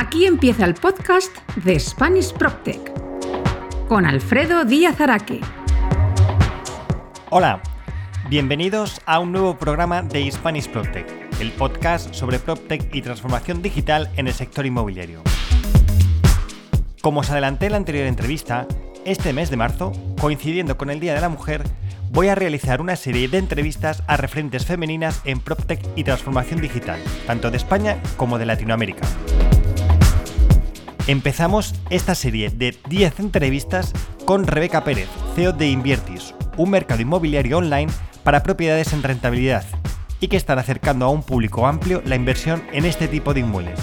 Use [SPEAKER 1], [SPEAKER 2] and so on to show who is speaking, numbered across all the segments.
[SPEAKER 1] Aquí empieza el podcast de Spanish PropTech con Alfredo Díaz Araque.
[SPEAKER 2] Hola, bienvenidos a un nuevo programa de Spanish PropTech, el podcast sobre PropTech y transformación digital en el sector inmobiliario. Como os adelanté en la anterior entrevista, este mes de marzo, coincidiendo con el Día de la Mujer, voy a realizar una serie de entrevistas a referentes femeninas en PropTech y transformación digital, tanto de España como de Latinoamérica. Empezamos esta serie de 10 entrevistas con Rebeca Pérez, CEO de Inviertis, un mercado inmobiliario online para propiedades en rentabilidad y que están acercando a un público amplio la inversión en este tipo de inmuebles,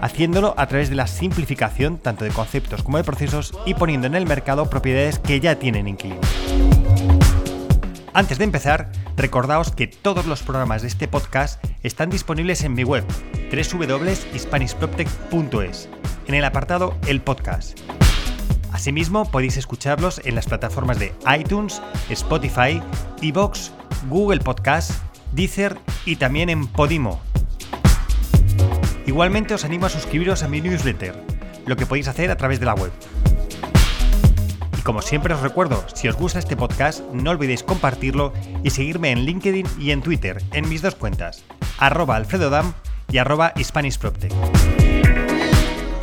[SPEAKER 2] haciéndolo a través de la simplificación tanto de conceptos como de procesos y poniendo en el mercado propiedades que ya tienen inquilinos. Antes de empezar, recordaos que todos los programas de este podcast están disponibles en mi web www.hispanishproptech.es en el apartado El Podcast. Asimismo, podéis escucharlos en las plataformas de iTunes, Spotify, Evox, Google Podcast, Deezer y también en Podimo. Igualmente os animo a suscribiros a mi newsletter, lo que podéis hacer a través de la web. Y como siempre os recuerdo, si os gusta este podcast, no olvidéis compartirlo y seguirme en LinkedIn y en Twitter, en mis dos cuentas, arroba alfredodam y arroba hispanishproptech.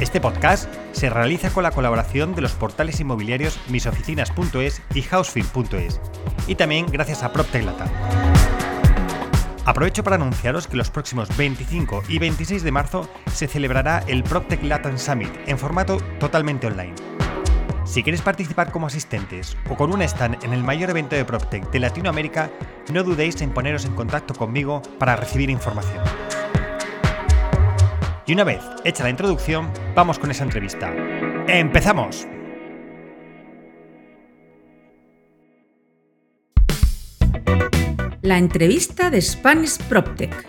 [SPEAKER 2] Este podcast se realiza con la colaboración de los portales inmobiliarios misoficinas.es y housefield.es y también gracias a PropTech Latam. Aprovecho para anunciaros que los próximos 25 y 26 de marzo se celebrará el PropTech Latam Summit en formato totalmente online. Si queréis participar como asistentes o con un stand en el mayor evento de PropTech de Latinoamérica, no dudéis en poneros en contacto conmigo para recibir información. Y una vez hecha la introducción, vamos con esa entrevista. ¡Empezamos!
[SPEAKER 1] La entrevista de Spanish PropTech.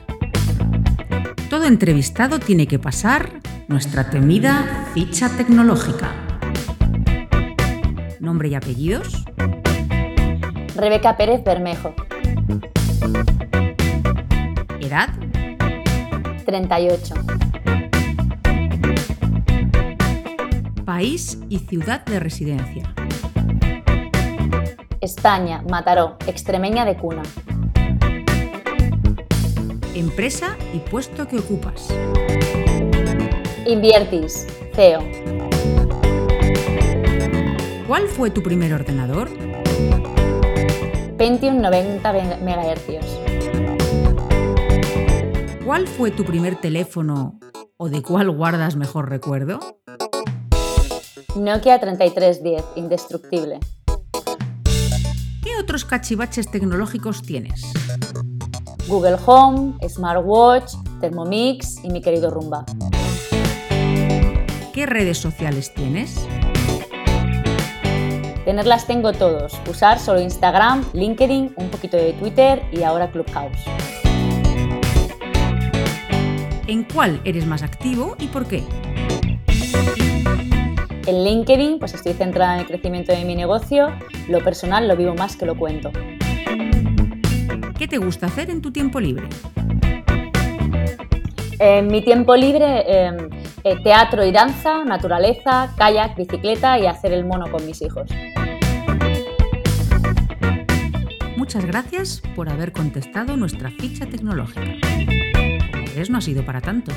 [SPEAKER 1] Todo entrevistado tiene que pasar nuestra temida ficha tecnológica. Nombre y apellidos.
[SPEAKER 3] Rebeca Pérez Bermejo.
[SPEAKER 1] Edad.
[SPEAKER 3] 38.
[SPEAKER 1] País y ciudad de residencia.
[SPEAKER 3] España, Mataró, extremeña de cuna.
[SPEAKER 1] Empresa y puesto que ocupas.
[SPEAKER 3] Inviertis, CEO.
[SPEAKER 1] ¿Cuál fue tu primer ordenador?
[SPEAKER 3] Pentium 90 MHz.
[SPEAKER 1] ¿Cuál fue tu primer teléfono o de cuál guardas mejor recuerdo?
[SPEAKER 3] Nokia 3310, indestructible.
[SPEAKER 1] ¿Qué otros cachivaches tecnológicos tienes?
[SPEAKER 3] Google Home, Smartwatch, Thermomix y mi querido Rumba.
[SPEAKER 1] ¿Qué redes sociales tienes?
[SPEAKER 3] Tenerlas tengo todos. Usar solo Instagram, LinkedIn, un poquito de Twitter y ahora Clubhouse.
[SPEAKER 1] ¿En cuál eres más activo y por qué?
[SPEAKER 3] En LinkedIn, pues estoy centrada en el crecimiento de mi negocio. Lo personal lo vivo más que lo cuento.
[SPEAKER 1] ¿Qué te gusta hacer en tu tiempo libre?
[SPEAKER 3] En mi tiempo libre, eh, eh, teatro y danza, naturaleza, kayak, bicicleta y hacer el mono con mis hijos.
[SPEAKER 1] Muchas gracias por haber contestado nuestra ficha tecnológica. Como ves, no ha sido para tanto.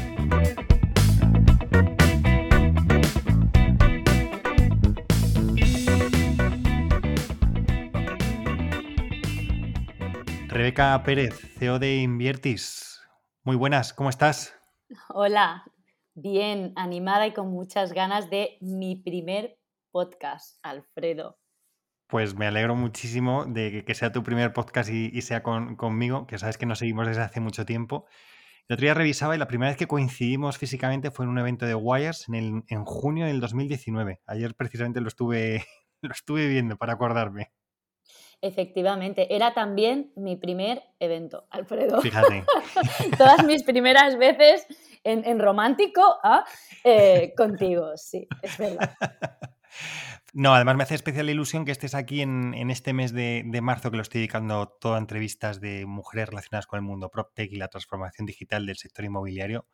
[SPEAKER 2] Rebeca Pérez, CEO de Inviertis. Muy buenas, ¿cómo estás?
[SPEAKER 3] Hola, bien, animada y con muchas ganas de mi primer podcast, Alfredo.
[SPEAKER 2] Pues me alegro muchísimo de que sea tu primer podcast y, sea conmigo, que sabes que nos seguimos desde hace mucho tiempo. El otro día revisaba y la primera vez que coincidimos físicamente fue en un evento de Wires en, en junio del 2019. Ayer precisamente lo estuve, lo estuve viendo para acordarme.
[SPEAKER 3] Efectivamente, era también mi primer evento, Alfredo.
[SPEAKER 2] Fíjate.
[SPEAKER 3] Todas mis primeras veces en, romántico ¿ah? eh, contigo, sí, es verdad.
[SPEAKER 2] No, además me hace especial ilusión que estés aquí en, este mes de, marzo que lo estoy dedicando todo a entrevistas de mujeres relacionadas con el mundo PropTech y la transformación digital del sector inmobiliario,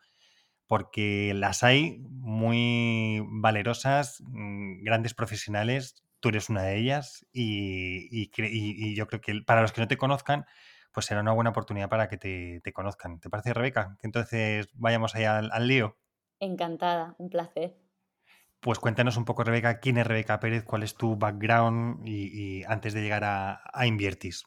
[SPEAKER 2] porque las hay muy valerosas, mm, grandes profesionales, tú eres una de ellas y, yo creo que para los que no te conozcan, pues será una buena oportunidad para que te, conozcan. ¿Te parece, Rebeca? Que entonces vayamos allá al, lío.
[SPEAKER 3] Encantada, un placer.
[SPEAKER 2] Pues cuéntanos un poco, Rebeca, quién es Rebeca Pérez, cuál es tu background y, antes de llegar a, Inviertis.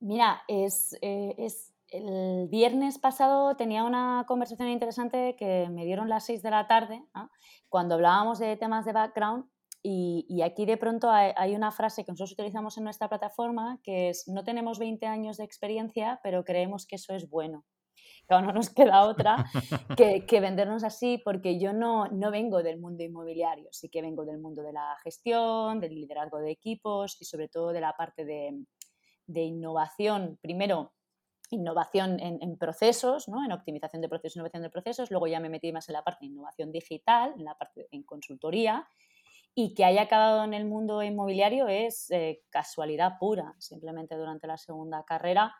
[SPEAKER 3] Mira, es, eh, es, el viernes pasado tenía una conversación interesante que me dieron las 6 de la tarde, cuando hablábamos de temas de background y, aquí de pronto hay, una frase que nosotros utilizamos en nuestra plataforma que es, no tenemos 20 años de experiencia, pero creemos que eso es bueno. Claro, no nos queda otra que, vendernos así porque yo no, no vengo del mundo inmobiliario, sí que vengo del mundo de la gestión, del liderazgo de equipos y sobre todo de la parte de, de innovación. Primero, innovación en, procesos, ¿no? en optimización de procesos, innovación de procesos. Luego ya me metí más en la parte de innovación digital, en la parte en consultoría y que haya acabado en el mundo inmobiliario es eh, casualidad pura. Simplemente durante la segunda carrera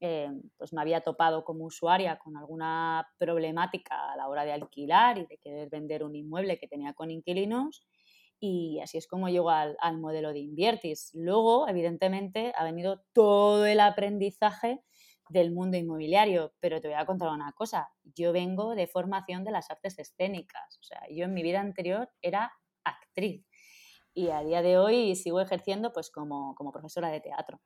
[SPEAKER 3] eh, pues me había topado como usuaria con alguna problemática a la hora de alquilar y de querer vender un inmueble que tenía con inquilinos y así es como llego al, al modelo de Inviertis. Luego, evidentemente, ha venido todo el aprendizaje del mundo inmobiliario, pero te voy a contar una cosa, yo vengo de formación de las artes escénicas, o sea, yo en mi vida anterior era actriz y a día de hoy sigo ejerciendo pues como, como profesora de teatro.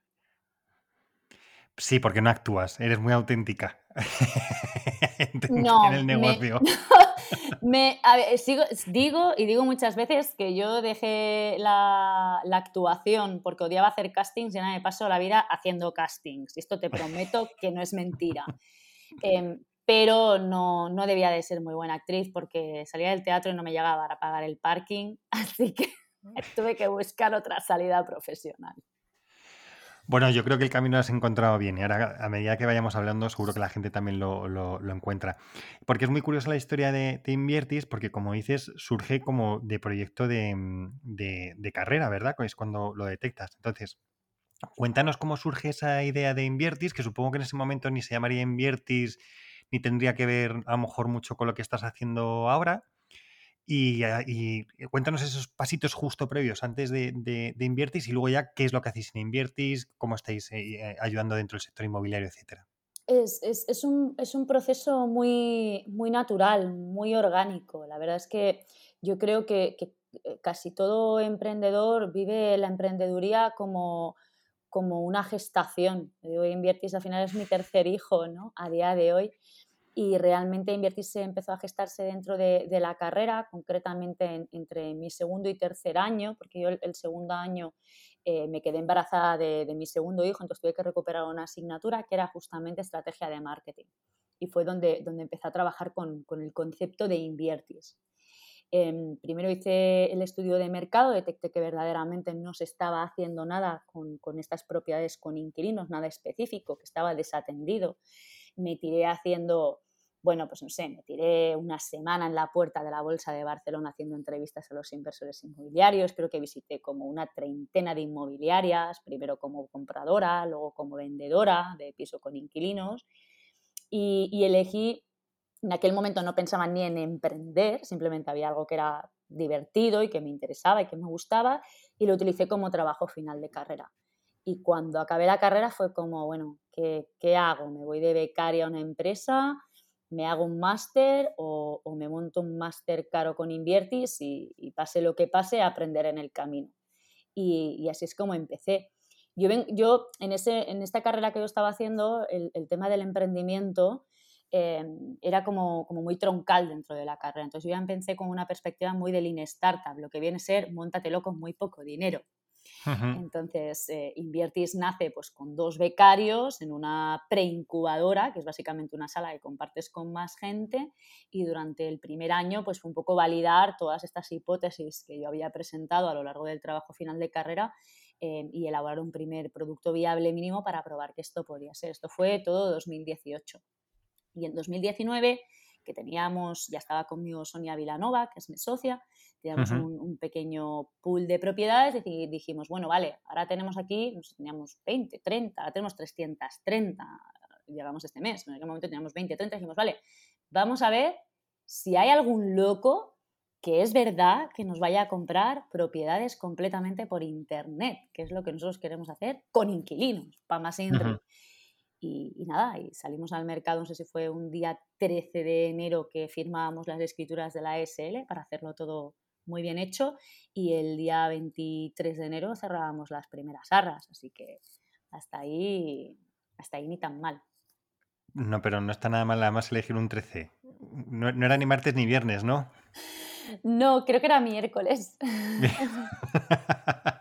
[SPEAKER 2] Sí, porque no actúas, eres muy auténtica
[SPEAKER 3] en el negocio. Me, sigo, digo y digo muchas veces que yo dejé la, la, actuación porque odiaba hacer castings y ahora me paso la vida haciendo castings. Y esto te prometo que no es mentira. Em, pero no, no debía de ser muy buena actriz porque salía del teatro y no me llegaba a pagar el parking, así que tuve que buscar otra salida profesional.
[SPEAKER 2] Bueno, yo creo que el camino lo has encontrado bien y ahora a medida que vayamos hablando seguro que la gente también lo, encuentra. Porque es muy curiosa la historia de, de, Inviertis porque como dices surge como de proyecto de, de, carrera, ¿verdad? Es cuando lo detectas. Entonces, cuéntanos cómo surge esa idea de Inviertis, que supongo que en ese momento ni se llamaría Inviertis ni tendría que ver a lo mejor mucho con lo que estás haciendo ahora. Ah, y, cuéntanos esos pasitos justo previos antes de, de, Inviertis y luego ya qué es lo que hacéis en Inviertis, cómo estáis eh, eh, ayudando dentro del sector inmobiliario, etcétera.
[SPEAKER 3] Es, es, es, un, es, un, proceso muy, muy natural, muy orgánico. La verdad es que yo creo que, eh, casi todo emprendedor vive la emprendeduría como, como una gestación. Yo Inviertis al final es mi tercer hijo ¿no? a día de hoy y realmente invertirse empezó a gestarse dentro de, la carrera, concretamente entre mi segundo y tercer año, porque yo el, segundo año eh, me quedé embarazada de, mi segundo hijo, entonces tuve que recuperar una asignatura que era justamente estrategia de marketing. Y fue donde, donde empecé a trabajar con, el concepto de Inviertis. Em, primero hice el estudio de mercado, detecté que verdaderamente no se estaba haciendo nada con, con estas propiedades con inquilinos, nada específico, que estaba desatendido me tiré haciendo, bueno, pues no sé, me tiré una semana en la puerta de la Bolsa de Barcelona haciendo entrevistas a los inversores inmobiliarios. Creo que visité como una treintena de inmobiliarias, primero como compradora, luego como vendedora de piso con inquilinos. Y, elegí, en aquel momento no pensaba ni en emprender, simplemente había algo que era divertido y que me interesaba y que me gustaba y lo utilicé como trabajo final de carrera. Y cuando acabé la carrera fue como, bueno, ¿qué, hago? ¿Me voy de becaria a una empresa? ¿Me hago un máster o, me monto un máster caro con Inviertis y, pase lo que pase, aprender en el camino? Y, así es como empecé. Yo, yo en, ese, en esta carrera que yo estaba haciendo, el, tema del emprendimiento eh, era como, como, muy troncal dentro de la carrera. Entonces yo ya empecé con una perspectiva muy de lean startup, lo que viene a ser montatelo con muy poco dinero. Entonces, eh, Inviertis nace pues, con dos becarios en una preincubadora, que es básicamente una sala que compartes con más gente, y durante el primer año pues, fue un poco validar todas estas hipótesis que yo había presentado a lo largo del trabajo final de carrera eh, y elaborar un primer producto viable mínimo para probar que esto podía ser. Esto fue todo 2018. Y en 2019 que teníamos, ya estaba conmigo Sonia Vilanova, que es mi socia, teníamos un, pequeño pool de propiedades y dijimos, bueno, vale, ahora tenemos aquí, teníamos 20, 30, ahora tenemos 330, llegamos este mes, en aquel momento teníamos 20, 30, dijimos, vale, vamos a ver si hay algún loco que es verdad que nos vaya a comprar propiedades completamente por internet, que es lo que nosotros queremos hacer con inquilinos, para más entre. Y, y, nada, y salimos al mercado, no sé si fue un día 13 de enero que firmábamos las escrituras de la SL para hacerlo todo muy bien hecho y el día 23 de enero cerrábamos las primeras arras, así que hasta ahí, hasta ahí ni tan mal.
[SPEAKER 2] No, pero no está nada mal además elegir un 13. No, no era ni martes ni viernes, ¿no?
[SPEAKER 3] No, creo que era miércoles.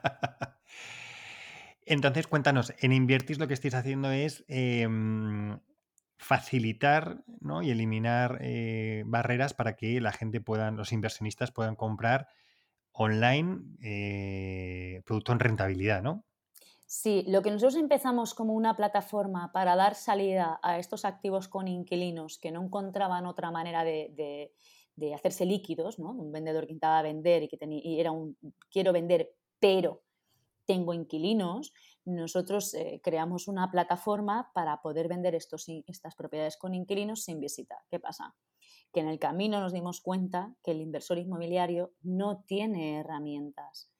[SPEAKER 2] Entonces, cuéntanos, en Invertis lo que estáis haciendo es em, facilitar y eliminar eh, barreras para que la gente puedan, los inversionistas puedan comprar online eh, producto en rentabilidad, ¿no?
[SPEAKER 3] Sí, lo que nosotros empezamos como una plataforma para dar salida a estos activos con inquilinos que no encontraban otra manera de, hacerse líquidos, ¿no? Un vendedor que intentaba vender y que tenía, y era un quiero vender, pero tengo inquilinos, nosotros eh, creamos una plataforma para poder vender estos, estas propiedades con inquilinos sin visita. ¿Qué pasa? Que en el camino nos dimos cuenta que el inversor inmobiliario no tiene herramientas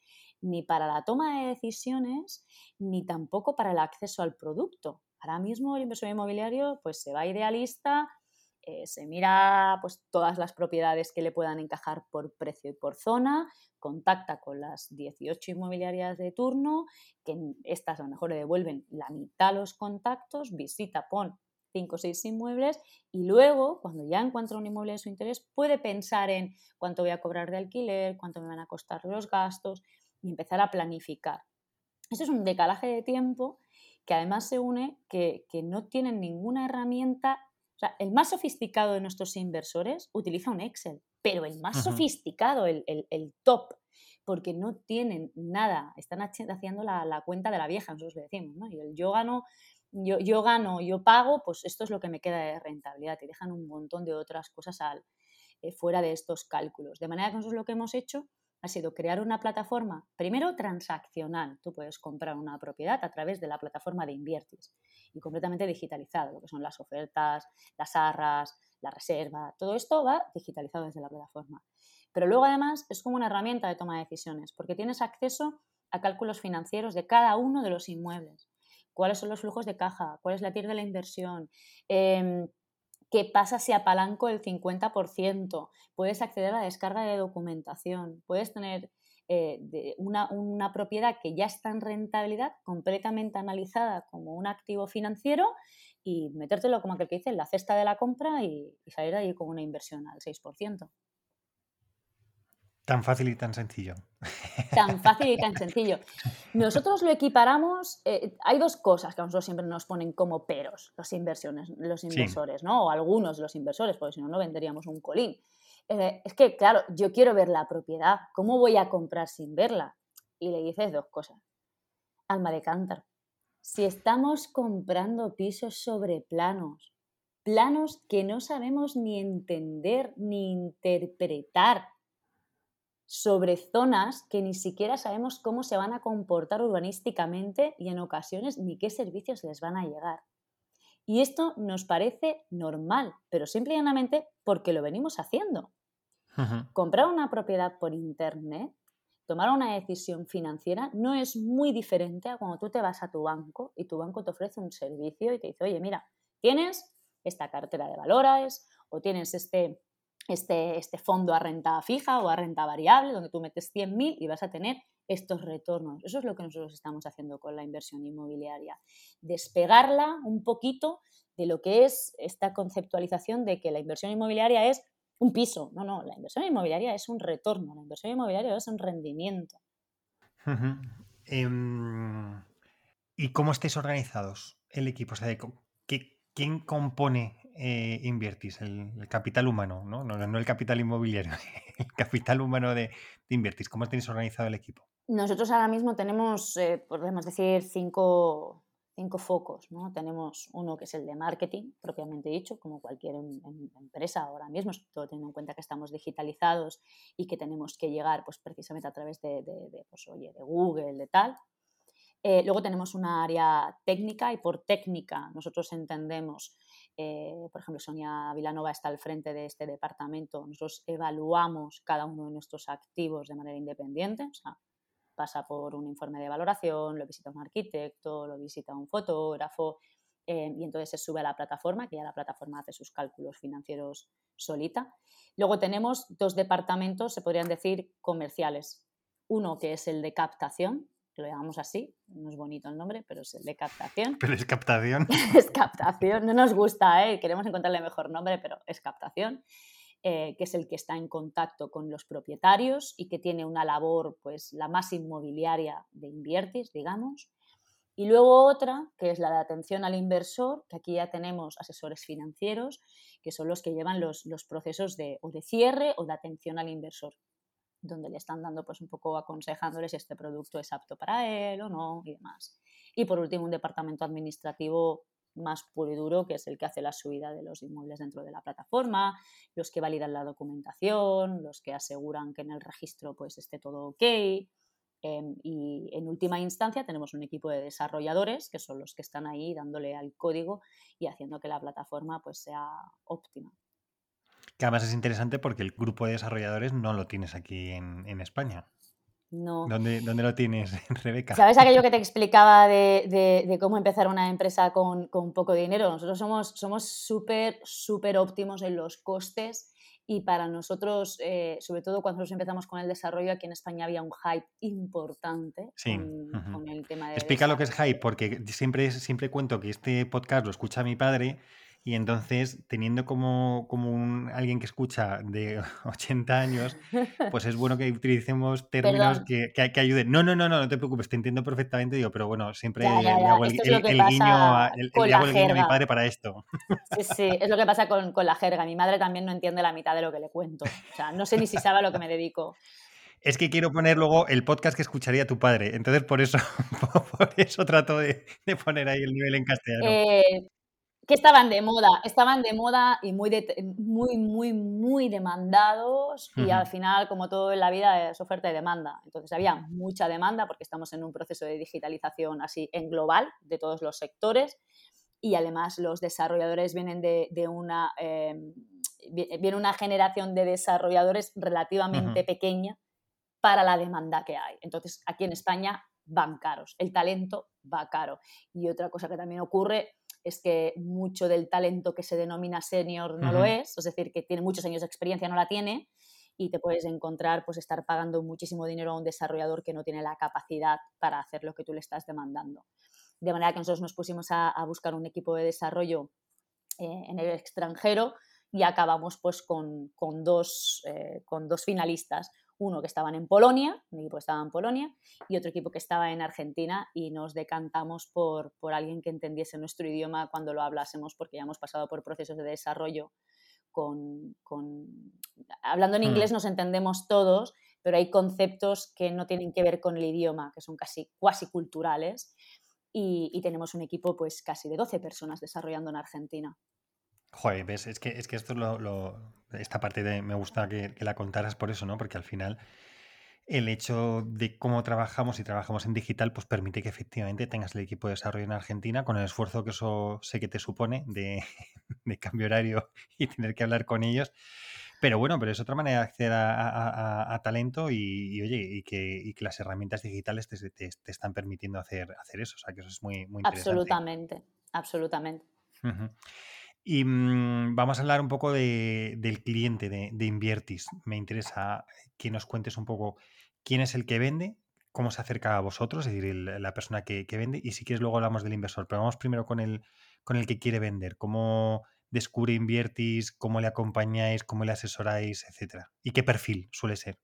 [SPEAKER 3] ni para la toma de decisiones ni tampoco para el acceso al producto. Ahora mismo el inversor inmobiliario pues se va idealista, eh, se mira pues, todas las propiedades que le puedan encajar por precio y por zona, contacta con las 18 inmobiliarias de turno, que estas a lo mejor le devuelven la mitad los contactos, visita, pon 5 o 6 inmuebles y luego, cuando ya encuentra un inmueble de su interés, puede pensar en cuánto voy a cobrar de alquiler, cuánto me van a costar los gastos y empezar a planificar. Eso es un decalaje de tiempo que además se une que, que no tienen ninguna herramienta o sea, el más sofisticado de nuestros inversores utiliza un Excel, pero el más sofisticado, el, top, porque no tienen nada, están haciendo la, cuenta de la vieja, nosotros le decimos, ¿no? Y el yo gano, yo, yo, gano, yo pago, pues esto es lo que me queda de rentabilidad, y dejan un montón de otras cosas al, eh, fuera de estos cálculos. De manera que nosotros lo que hemos hecho ha sido crear una plataforma, primero transaccional. Tú puedes comprar una propiedad a través de la plataforma de Inviertis y completamente digitalizado, lo que son las ofertas, las arras, la reserva, todo esto va digitalizado desde la plataforma. Pero luego además es como una herramienta de toma de decisiones, porque tienes acceso a cálculos financieros de cada uno de los inmuebles. ¿Cuáles son los flujos de caja? ¿Cuál es la TIR de la inversión? Em, ¿Qué pasa si apalanco el 50%? Puedes acceder a la descarga de documentación, puedes tener eh, una, propiedad que ya está en rentabilidad completamente analizada como un activo financiero y metértelo como aquel que dice en la cesta de la compra y, y salir ahí con una inversión al 6%.
[SPEAKER 2] Tan fácil y tan sencillo.
[SPEAKER 3] Tan fácil y tan sencillo. Nosotros lo equiparamos. Eh, hay dos cosas que a nosotros siempre nos ponen como peros los, inversiones, los inversores, ¿no? O algunos de los inversores, porque si no, no venderíamos un colín. Eh, es que, claro, yo quiero ver la propiedad. ¿Cómo voy a comprar sin verla? Y le dices dos cosas. Alma de cántaro. Si estamos comprando pisos sobre planos, planos que no sabemos ni entender ni interpretar, sobre zonas que ni siquiera sabemos cómo se van a comportar urbanísticamente y en ocasiones ni qué servicios les van a llegar. Y esto nos parece normal, pero simplemente porque lo venimos haciendo. Comprar una propiedad por Internet, tomar una decisión financiera, no es muy diferente a cuando tú te vas a tu banco y tu banco te ofrece un servicio y te dice, oye, mira, tienes esta cartera de valores o tienes este este, este fondo a renta fija o a renta variable, donde tú metes 100.000 y vas a tener estos retornos. Eso es lo que nosotros estamos haciendo con la inversión inmobiliaria. Despegarla un poquito de lo que es esta conceptualización de que la inversión inmobiliaria es un piso. No, no, la inversión inmobiliaria es un retorno, la inversión inmobiliaria es un rendimiento.
[SPEAKER 2] Em, ¿Y cómo estáis organizados el equipo? O sea, ¿Quién compone eh, Invertis, el, capital humano, ¿no? ¿no? el capital inmobiliario, el capital humano de, Invertis. ¿Cómo tenéis organizado el equipo?
[SPEAKER 3] Nosotros ahora mismo tenemos, eh, podemos decir, cinco, cinco focos. ¿no? Tenemos uno que es el de marketing, propiamente dicho, como cualquier em, em, empresa ahora mismo, todo teniendo en cuenta que estamos digitalizados y que tenemos que llegar pues, precisamente a través de, de, pues, oye, de Google, de tal. Eh, luego tenemos una área técnica y por técnica nosotros entendemos, eh, por ejemplo, Sonia Vilanova está al frente de este departamento, nosotros evaluamos cada uno de nuestros activos de manera independiente, o sea, pasa por un informe de valoración, lo visita un arquitecto, lo visita un fotógrafo, eh, y entonces se sube a la plataforma, que ya la plataforma hace sus cálculos financieros solita. Luego tenemos dos departamentos, se podrían decir, comerciales. Uno que es el de captación, lo llamamos así, no es bonito el nombre, pero es el de captación.
[SPEAKER 2] Pero es captación.
[SPEAKER 3] es captación, no nos gusta, ¿eh? queremos encontrarle mejor nombre, pero es captación, eh, que es el que está en contacto con los propietarios y que tiene una labor, pues, la más inmobiliaria de Inviertis, digamos. Y luego otra, que es la de atención al inversor, que aquí ya tenemos asesores financieros, que son los que llevan los, los procesos de, o de cierre o de atención al inversor donde le están dando pues un poco aconsejándoles si este producto es apto para él o no y demás. Y por último, un departamento administrativo más puro y duro, que es el que hace la subida de los inmuebles dentro de la plataforma, los que validan la documentación, los que aseguran que en el registro pues esté todo ok. Em, y en última instancia tenemos un equipo de desarrolladores que son los que están ahí dándole al código y haciendo que la plataforma pues sea óptima.
[SPEAKER 2] Que además es interesante porque el grupo de desarrolladores no lo tienes aquí en, España.
[SPEAKER 3] No.
[SPEAKER 2] ¿Dónde, lo tienes, Rebeca?
[SPEAKER 3] ¿Sabes aquello que te explicaba de, cómo empezar una empresa con, poco dinero? Nosotros somos súper, somos súper óptimos en los costes y para nosotros, eh, sobre todo cuando nosotros empezamos con el desarrollo, aquí en España había un hype importante con, el tema de...
[SPEAKER 2] Explica lo que es hype, porque siempre, siempre cuento que este podcast lo escucha mi padre y entonces, teniendo como, como un, alguien que escucha de 80 años, pues es bueno que utilicemos términos que, que, ayuden. No, no, no, no, no te preocupes, te entiendo perfectamente, digo, pero bueno, siempre le hago el, guiño, a, mi padre para esto.
[SPEAKER 3] Sí, sí, es lo que pasa con, con la jerga. Mi madre también no entiende la mitad de lo que le cuento. O sea, no sé ni si sabe a lo que me dedico.
[SPEAKER 2] Es que quiero poner luego el podcast que escucharía tu padre. Entonces, por eso, por eso trato de, de poner ahí el nivel en castellano.
[SPEAKER 3] Eh, que estaban de moda, estaban de moda y muy, muy, muy, muy demandados y al final, como todo en la vida, es oferta y demanda. Entonces había mucha demanda porque estamos en un proceso de digitalización así en global de todos los sectores y además los desarrolladores vienen de, una, em, viene una generación de desarrolladores relativamente pequeña para la demanda que hay. Entonces aquí en España van caros, el talento va caro. Y otra cosa que también ocurre es que mucho del talento que se denomina senior no lo es, es decir, que tiene muchos años de experiencia, no la tiene, y te puedes encontrar pues estar pagando muchísimo dinero a un desarrollador que no tiene la capacidad para hacer lo que tú le estás demandando. De manera que nosotros nos pusimos a, buscar un equipo de desarrollo eh, en el extranjero y acabamos pues con, dos, eh, con dos finalistas uno que estaban en Polonia, un equipo que estaba en Polonia, y otro equipo que estaba en Argentina, y nos decantamos por, por alguien que entendiese nuestro idioma cuando lo hablásemos, porque ya hemos pasado por procesos de desarrollo con... Hablando en mm. inglés nos entendemos todos, pero hay conceptos que no tienen que ver con el idioma, que son casi cuasi culturales, y, tenemos un equipo pues casi de 12 personas desarrollando en Argentina.
[SPEAKER 2] Joder, ves, es que, es que esto lo, lo esta parte de, me gusta que, la contaras por eso, ¿no? Porque al final el hecho de cómo trabajamos y trabajamos en digital, pues permite que efectivamente tengas el equipo de desarrollo en Argentina con el esfuerzo que eso sé que te supone de, cambio horario y tener que hablar con ellos. Pero bueno, pero es otra manera de acceder a, talento y, oye, y que, las herramientas digitales te, están permitiendo hacer, hacer eso. O sea, que eso es muy, muy interesante.
[SPEAKER 3] Absolutamente, absolutamente.
[SPEAKER 2] Y mm, vamos a hablar un poco del cliente de, Inviertis. Me interesa que nos cuentes un poco quién es el que vende, cómo se acerca a vosotros, es decir, la persona que, vende, y si quieres luego hablamos del inversor. Pero vamos primero con el, con el que quiere vender. ¿Cómo descubre Inviertis? ¿Cómo le acompañáis? ¿Cómo le asesoráis? Etcétera. ¿Y qué perfil suele ser?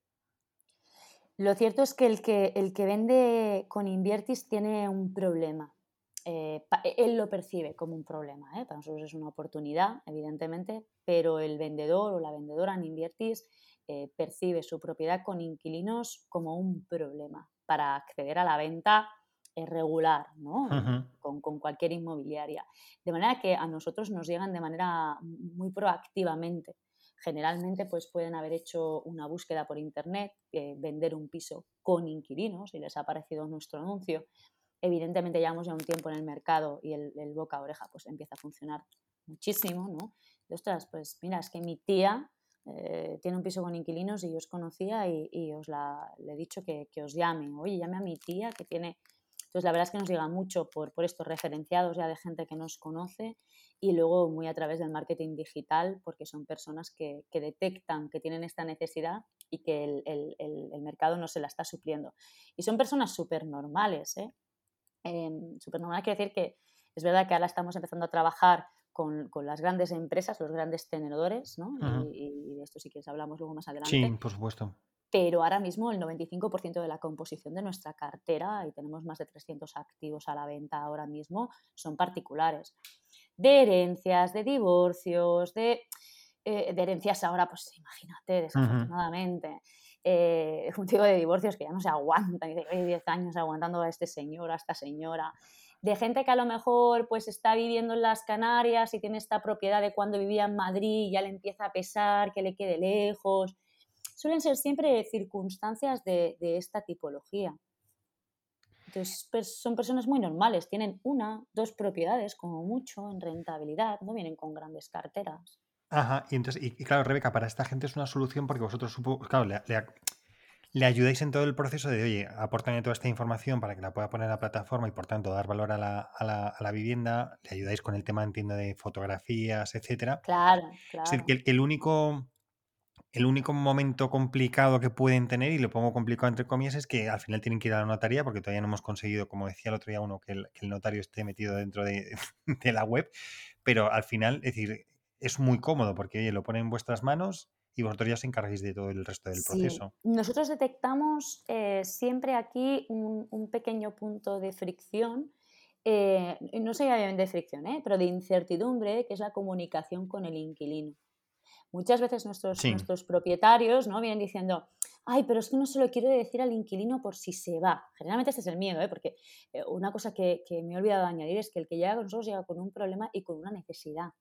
[SPEAKER 3] Lo cierto es que el que, el que vende con Inviertis tiene un problema. Eh, e, él lo percibe como un problema. ¿eh? Para nosotros es una oportunidad, evidentemente, pero el vendedor o la vendedora en Inviertis eh, percibe su propiedad con inquilinos como un problema para acceder a la venta regular, ¿no? con, con, cualquier inmobiliaria. De manera que a nosotros nos llegan de manera muy proactivamente. Generalmente pues pueden haber hecho una búsqueda por internet, vender un piso con inquilinos y les ha aparecido nuestro anuncio evidentemente llevamos ya un tiempo en el mercado y el, boca a oreja pues empieza a funcionar muchísimo, ¿no? De, ostras, pues mira, es que mi tía eh, tiene un piso con inquilinos y yo os conocía y, os la, le he dicho que, que, os llame. Oye, llame a mi tía que tiene... Entonces, la verdad es que nos llega mucho por, por estos referenciados ya de gente que nos conoce y luego muy a través del marketing digital, porque son personas que, que detectan que tienen esta necesidad y que el, el, el, mercado no se la está supliendo. Y son personas súper normales, ¿eh? Eh súper normales quiere decir que es verdad que ahora estamos empezando a trabajar con, con las grandes empresas, los grandes tenedores, ¿no? y, y, de esto sí que hablamos luego más adelante.
[SPEAKER 2] Sí, por supuesto
[SPEAKER 3] pero ahora mismo el 95% de la composición de nuestra cartera, y tenemos más de 300 activos a la venta ahora mismo, son particulares. De herencias, de divorcios, de, eh, herencias ahora, pues imagínate, desafortunadamente. Eh, un tipo de divorcios que ya no se aguanta, 10 años aguantando a este señor, a esta señora, de gente que a lo mejor pues está viviendo en las Canarias y tiene esta propiedad de cuando vivía en Madrid y ya le empieza a pesar que le quede lejos, suelen ser siempre circunstancias de, esta tipología. Entonces, pues, son personas muy normales, tienen una, dos propiedades como mucho en rentabilidad, no vienen con grandes carteras.
[SPEAKER 2] Ajá, y entonces, y, claro, Rebeca, para esta gente es una solución porque vosotros, claro, le, ayudáis en todo el proceso de, oye, aportame toda esta información para que la pueda poner en la plataforma y por tanto dar valor a la, a la, a la vivienda, le ayudáis con el tema, entiendo, de fotografías, etcétera.
[SPEAKER 3] Claro, claro.
[SPEAKER 2] Es decir, que el único el único momento complicado que pueden tener, y lo pongo complicado entre comillas, es que al final tienen que ir a la notaría porque todavía no hemos conseguido, como decía el otro día uno, que el, notario esté metido dentro de, la web, pero al final, es decir, es muy cómodo porque, oye, lo ponen en vuestras manos y vosotros ya os encargáis de todo el resto del proceso.
[SPEAKER 3] Nosotros detectamos eh, siempre aquí un, pequeño punto de fricción, eh, no sería bien de fricción, eh, pero de incertidumbre, que es la comunicación con el inquilino. Muchas veces nuestros, nuestros propietarios ¿no? vienen diciendo, ay, pero es que no se lo quiero decir al inquilino por si se va. Generalmente este es el miedo, ¿eh? porque eh, una cosa que, me he olvidado de añadir es que el que llega con nosotros llega con un problema y con una necesidad,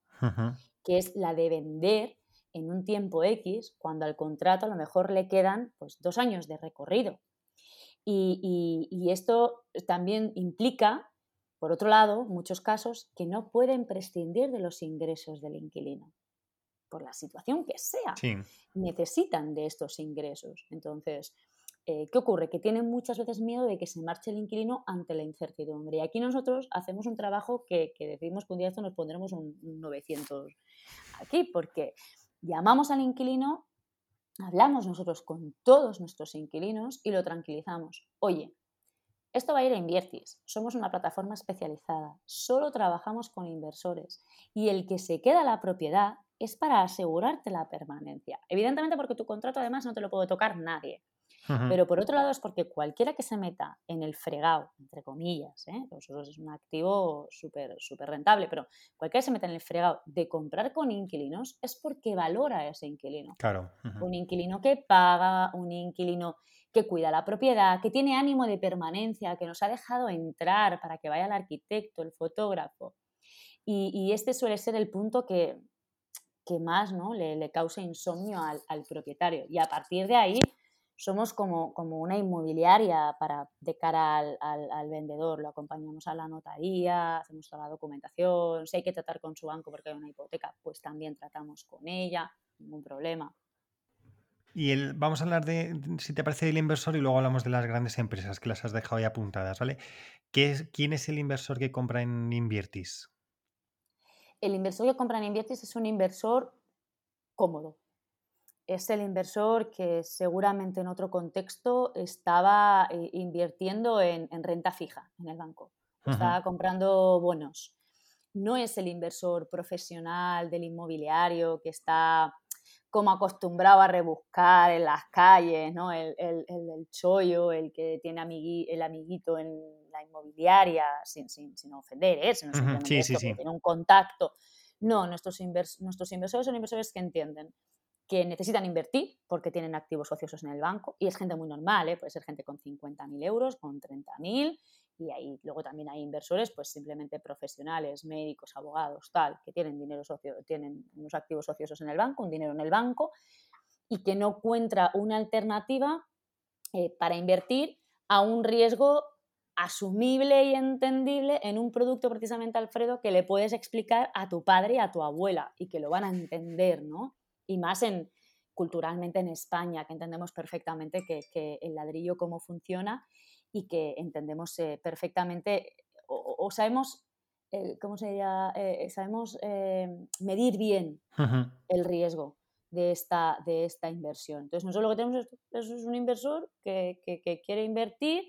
[SPEAKER 3] que es la de vender en un tiempo X, cuando al contrato a lo mejor le quedan pues, dos años de recorrido. Y, y esto también implica, por otro lado, muchos casos, que no pueden prescindir de los ingresos del inquilino por la situación que sea, necesitan de estos ingresos. Entonces, eh, ¿qué ocurre? Que tienen muchas veces miedo de que se marche el inquilino ante la incertidumbre. Y aquí nosotros hacemos un trabajo que, que decimos que un día esto nos pondremos un, 900 aquí, porque llamamos al inquilino, hablamos nosotros con todos nuestros inquilinos y lo tranquilizamos. Oye, esto va a ir a Inviertis. Somos una plataforma especializada. Solo trabajamos con inversores. Y el que se queda la propiedad es para asegurarte la permanencia. Evidentemente porque tu contrato además no te lo puede tocar nadie. Pero por otro lado es porque cualquiera que se meta en el fregado, entre comillas, ¿eh? vosotros es un activo súper super rentable, pero cualquiera que se meta en el fregado de comprar con inquilinos es porque valora a ese inquilino.
[SPEAKER 2] Claro.
[SPEAKER 3] Un inquilino que paga, un inquilino que cuida la propiedad, que tiene ánimo de permanencia, que nos ha dejado entrar para que vaya el arquitecto, el fotógrafo. y este suele ser el punto que, que más ¿no? le, le causa insomnio al, propietario. Y a partir de ahí somos como, como una inmobiliaria para, de cara al, vendedor. Lo acompañamos a la notaría, hacemos toda la documentación. Si hay que tratar con su banco porque hay una hipoteca, pues también tratamos con ella, ningún problema.
[SPEAKER 2] Y el, vamos a hablar de, si te parece, del inversor y luego hablamos de las grandes empresas que las has dejado ya apuntadas, ¿vale? ¿Qué es, ¿Quién es el inversor que compra en Inviertis?
[SPEAKER 3] El inversor que compra en Inviertis es un inversor cómodo. Es el inversor que seguramente en otro contexto estaba eh, invirtiendo en, renta fija en el banco. Estaba comprando bonos. No es el inversor profesional del inmobiliario que está como acostumbrado a rebuscar en las calles, ¿no? El, el, el, chollo, el que tiene el amiguito en la inmobiliaria, sin, sin, sin ofender, ¿eh? sino simplemente tiene un contacto. No, nuestros, nuestros inversores son inversores que entienden que necesitan invertir porque tienen activos ociosos en el banco y es gente muy normal, ¿eh? puede ser gente con 50.000 euros, con 30.000 y ahí luego también hay inversores, pues simplemente profesionales, médicos, abogados, tal, que tienen dinero socio, tienen unos activos ociosos en el banco, un dinero en el banco, y que no encuentra una alternativa eh, para invertir a un riesgo asumible y entendible en un producto precisamente, Alfredo, que le puedes explicar a tu padre y a tu abuela y que lo van a entender, ¿no? Y más en culturalmente en España, que entendemos perfectamente que, el ladrillo cómo funciona y que entendemos eh, perfectamente o, sabemos, eh, ¿cómo se llama? Eh, sabemos medir bien el riesgo de esta, de esta inversión. Entonces, nosotros lo que tenemos es, es un inversor que, que quiere invertir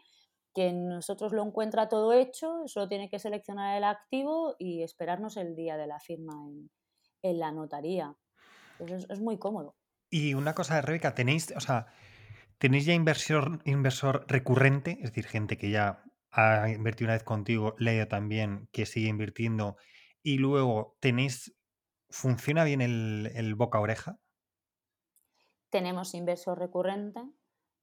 [SPEAKER 3] que nosotros lo encuentra todo hecho, solo tiene que seleccionar el activo y esperarnos el día de la firma en, la notaría. Entonces es, muy cómodo.
[SPEAKER 2] Y una cosa, Rebeca, tenéis, o sea, tenéis ya inversor, inversor recurrente, es decir, gente que ya ha invertido una vez contigo, Leo también, que sigue invirtiendo, y luego tenéis, ¿funciona bien el, el boca oreja?
[SPEAKER 3] Tenemos inversor recurrente,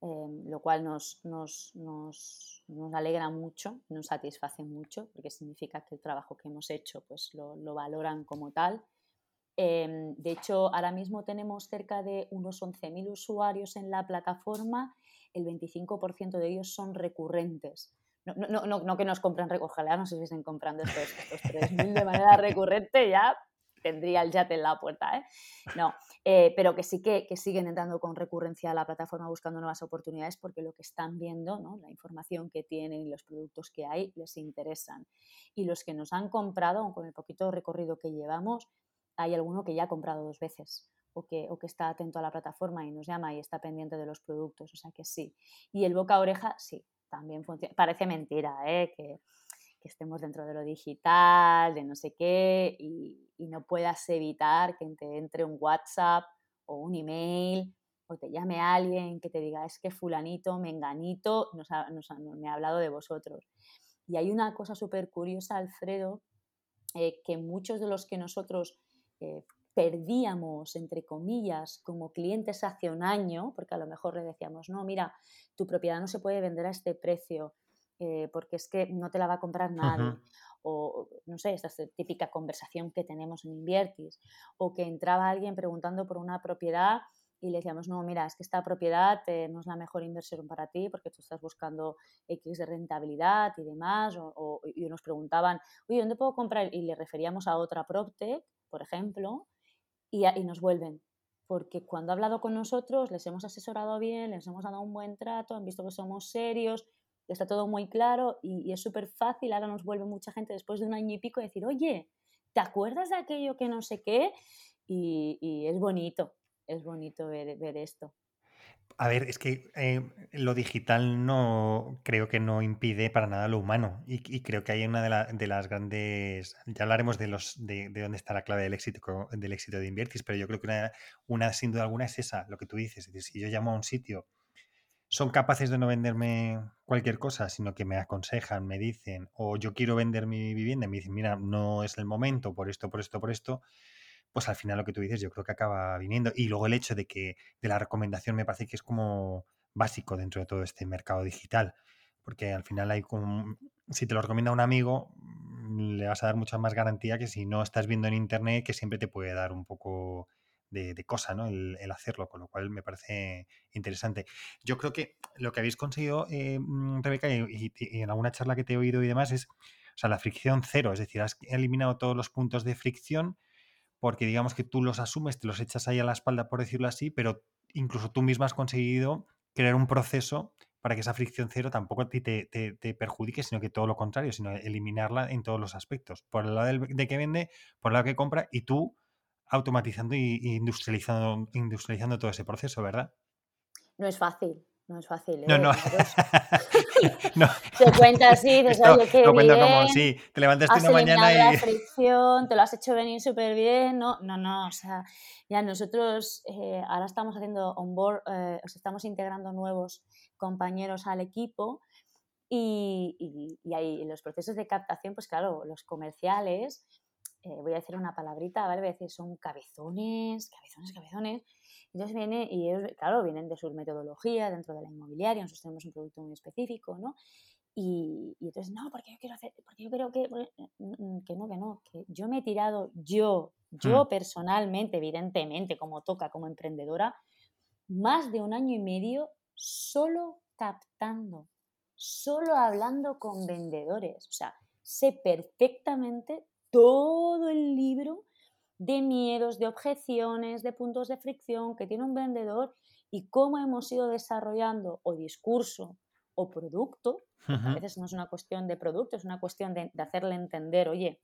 [SPEAKER 3] Em, lo cual nos, nos, nos, nos, alegra mucho, nos satisface mucho, porque significa que el trabajo que hemos hecho pues lo, lo valoran como tal. Em, de hecho, ahora mismo tenemos cerca de unos 11.000 usuarios en la plataforma, el 25% de ellos son recurrentes. No, no, no, no que nos compren, ojalá nos estuviesen comprando estos, estos 3.000 de manera recurrente, ya tendría el yate en la puerta, ¿eh? No, eh, pero que sí que, siguen entrando con recurrencia a la plataforma buscando nuevas oportunidades porque lo que están viendo, ¿no? la información que tienen y los productos que hay les interesan. Y los que nos han comprado, con el poquito recorrido que llevamos, hay alguno que ya ha comprado dos veces. O que, o que, está atento a la plataforma y nos llama y está pendiente de los productos. O sea que sí. Y el boca a oreja, sí, también funciona. Parece mentira, ¿eh? que, estemos dentro de lo digital, de no sé qué, y, no puedas evitar que te entre un WhatsApp o un email o te llame alguien que te diga, es que fulanito, menganito, nos me ha hablado de vosotros. Y hay una cosa súper curiosa, Alfredo, eh, que muchos de los que nosotros eh, perdíamos, entre comillas, como clientes hace un año, porque a lo mejor le decíamos, no, mira, tu propiedad no se puede vender a este precio, eh, porque es que no te la va a comprar nadie. O, no sé, esta típica conversación que tenemos en Inviertis. O que entraba alguien preguntando por una propiedad y le decíamos, no, mira, es que esta propiedad eh, no es la mejor inversión para ti porque tú estás buscando X de rentabilidad y demás. O, y nos preguntaban, oye, ¿dónde puedo comprar? Y le referíamos a otra PropTech, por ejemplo, y, y nos vuelven porque cuando ha hablado con nosotros les hemos asesorado bien, les hemos dado un buen trato, han visto que somos serios, está todo muy claro y, es súper fácil. Ahora nos vuelve mucha gente después de un año y pico decir, oye, ¿te acuerdas de aquello que no sé qué? Y, es bonito, es bonito ver, ver, esto.
[SPEAKER 2] A ver, es que eh, lo digital no creo que no impide para nada lo humano y, creo que hay una de, las grandes, ya hablaremos de los de, dónde está la clave del éxito del éxito de Inviertis, pero yo creo que una, una sin duda alguna es esa, lo que tú dices, es decir, si yo llamo a un sitio son capaces de no venderme cualquier cosa, sino que me aconsejan, me dicen, o yo quiero vender mi vivienda y me dicen, mira, no es el momento por esto, por esto, por esto, pues al final lo que tú dices yo creo que acaba viniendo. Y luego el hecho de que de la recomendación me parece que es como básico dentro de todo este mercado digital, porque al final hay como, si te lo recomienda un amigo, mm, le vas a dar mucha más garantía que si no estás viendo en internet, que siempre te puede dar un poco de, cosa, ¿no? El, hacerlo, con lo cual me parece interesante. Yo creo que lo que habéis conseguido, eh, mm, Rebeca, y, en alguna charla que te he oído y demás, es o sea, la fricción cero, es decir, has eliminado todos los puntos de fricción porque digamos que tú los asumes, te los echas ahí a la espalda, por decirlo así, pero incluso tú misma has conseguido crear un proceso para que esa fricción cero tampoco te, perjudique, sino que todo lo contrario, sino eliminarla en todos los aspectos. Por el lado de que vende, por el lado que compra, y tú automatizando e industrializando, industrializando todo ese proceso, ¿verdad?
[SPEAKER 3] No es fácil, no es fácil.
[SPEAKER 2] No,
[SPEAKER 3] ¿eh?
[SPEAKER 2] no.
[SPEAKER 3] no. Se cuenta así, dices, oye, qué bien. como,
[SPEAKER 2] sí, te levantaste una mañana y...
[SPEAKER 3] la fricción, te lo has hecho venir súper bien, no, no, no, o sea, ya nosotros eh, ahora estamos haciendo onboard, eh, os estamos integrando nuevos compañeros al equipo y, y, y ahí los procesos de captación, pues claro, los comerciales eh, voy a decir una palabrita, ¿vale? Voy a decir, son cabezones, cabezones, cabezones. Entonces viene, y ellos, claro, vienen de su metodología dentro de la inmobiliaria, nosotros tenemos un producto muy específico, ¿no? Y, entonces, no, porque yo quiero hacer, porque yo creo que, mm, mm, que no, que no, que yo me he tirado, yo, yo hmm. personalmente, evidentemente, como toca, como emprendedora, más de un año y medio solo captando, solo hablando con vendedores. O sea, sé perfectamente todo el libro de miedos, de objeciones, de puntos de fricción que tiene un vendedor y cómo hemos ido desarrollando o discurso o producto. A veces no es una cuestión de producto, es una cuestión de, hacerle entender, oye,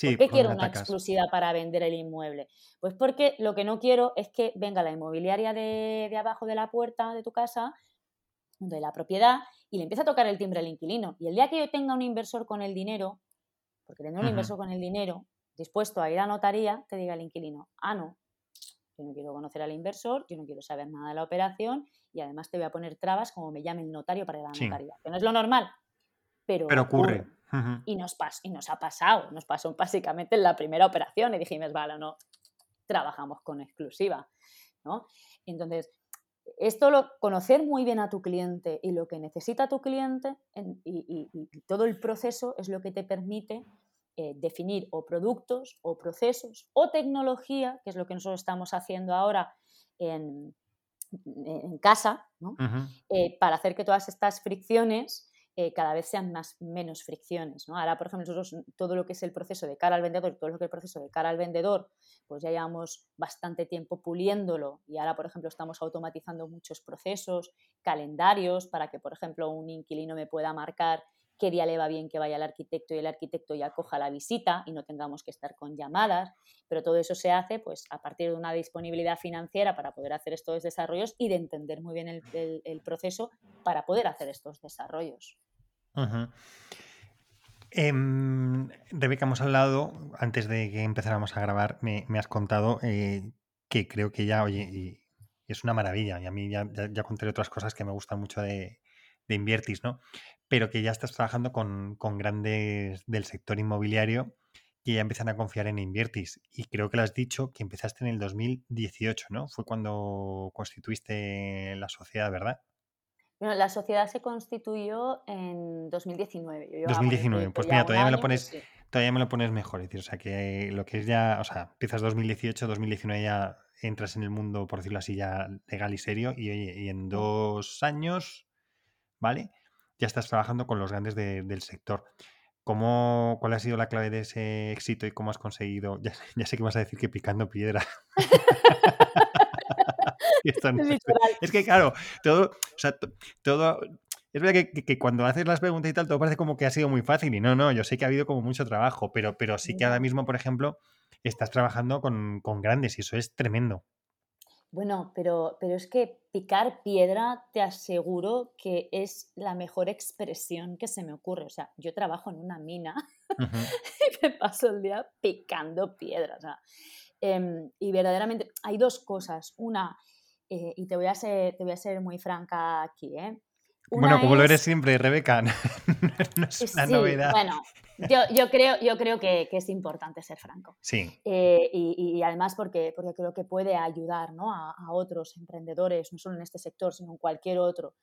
[SPEAKER 3] ¿por qué quiero una exclusividad para vender el inmueble? Pues porque lo que no quiero es que venga la inmobiliaria de, de abajo de la puerta de tu casa, de la propiedad, y le empiece a tocar el timbre al inquilino. Y el día que yo tenga un inversor con el dinero, porque tendré un inversor con el dinero, dispuesto a ir a notaría, te diga el inquilino, ah, no, yo no quiero conocer al inversor, yo no quiero saber nada de la operación y además te voy a poner trabas como me llame el notario para ir a la notaría, que no es lo normal, pero,
[SPEAKER 2] pero ocurre.
[SPEAKER 3] Y, nos y nos ha pasado, nos pasó básicamente en la primera operación y dijimos, vale, no, trabajamos con exclusiva, ¿no? Entonces, esto lo, conocer muy bien a tu cliente y lo que necesita tu cliente y, todo el proceso es lo que te permite eh, definir o productos o procesos o tecnología, que es lo que nosotros estamos haciendo ahora en, casa, eh, para hacer que todas estas fricciones eh, cada vez sean más, menos fricciones. ¿no? Ahora, por ejemplo, nosotros todo lo que es el proceso de cara al vendedor, todo lo que es el proceso de cara al vendedor, pues ya llevamos bastante tiempo puliéndolo y ahora, por ejemplo, estamos automatizando muchos procesos, calendarios, para que, por ejemplo, un inquilino me pueda marcar qué día le va bien que vaya el arquitecto y el arquitecto ya coja la visita y no tengamos que estar con llamadas, pero todo eso se hace pues a partir de una disponibilidad financiera para poder hacer estos desarrollos y de entender muy bien el, proceso para poder hacer estos desarrollos.
[SPEAKER 2] Em, Rebeca, hemos hablado, antes de que empezáramos a grabar, me, has contado eh, que creo que ya, oye, es una maravilla, y a mí ya, ya, contaré otras cosas que me gustan mucho de, de Inviertis, ¿no? pero que ya estás trabajando con, grandes del sector inmobiliario que ya empiezan a confiar en Inviertis. Y creo que lo has dicho que empezaste en el 2018, ¿no? Fue cuando constituiste la sociedad, ¿verdad?
[SPEAKER 3] Bueno, la sociedad se constituyó en 2019.
[SPEAKER 2] 2019, pues mira, todavía me, lo pones, todavía me lo pones mejor. Es decir, o sea, que lo que es ya, o sea, empiezas 2018, 2019 ya entras en el mundo, por decirlo así, ya legal y serio, y, y en dos años, ¿vale? ya estás trabajando con los grandes del sector. ¿Cómo, ¿Cuál ha sido la clave de ese éxito y cómo has conseguido? Ya, sé que vas a decir que picando piedra. es, que claro, todo, o sea, todo, es verdad que, cuando haces las preguntas y tal, todo parece como que ha sido muy fácil y no, no, yo sé que ha habido como mucho trabajo, pero, pero sí que ahora mismo, por ejemplo, estás trabajando con, con grandes y eso es tremendo.
[SPEAKER 3] Bueno, pero, pero es que picar piedra te aseguro que es la mejor expresión que se me ocurre. O sea, yo trabajo en una mina y me paso el día picando piedras. Em, y verdaderamente hay dos cosas. Una, eh, y te voy, a ser, te voy a ser muy franca aquí, ¿eh?
[SPEAKER 2] Bueno, como lo eres siempre, Rebeca, no, es una novedad.
[SPEAKER 3] Bueno, yo, creo, yo creo que, es importante ser franco.
[SPEAKER 2] Sí.
[SPEAKER 3] Eh, y, además porque, porque creo que puede ayudar ¿no? a, otros emprendedores, no solo en este sector, sino en cualquier otro.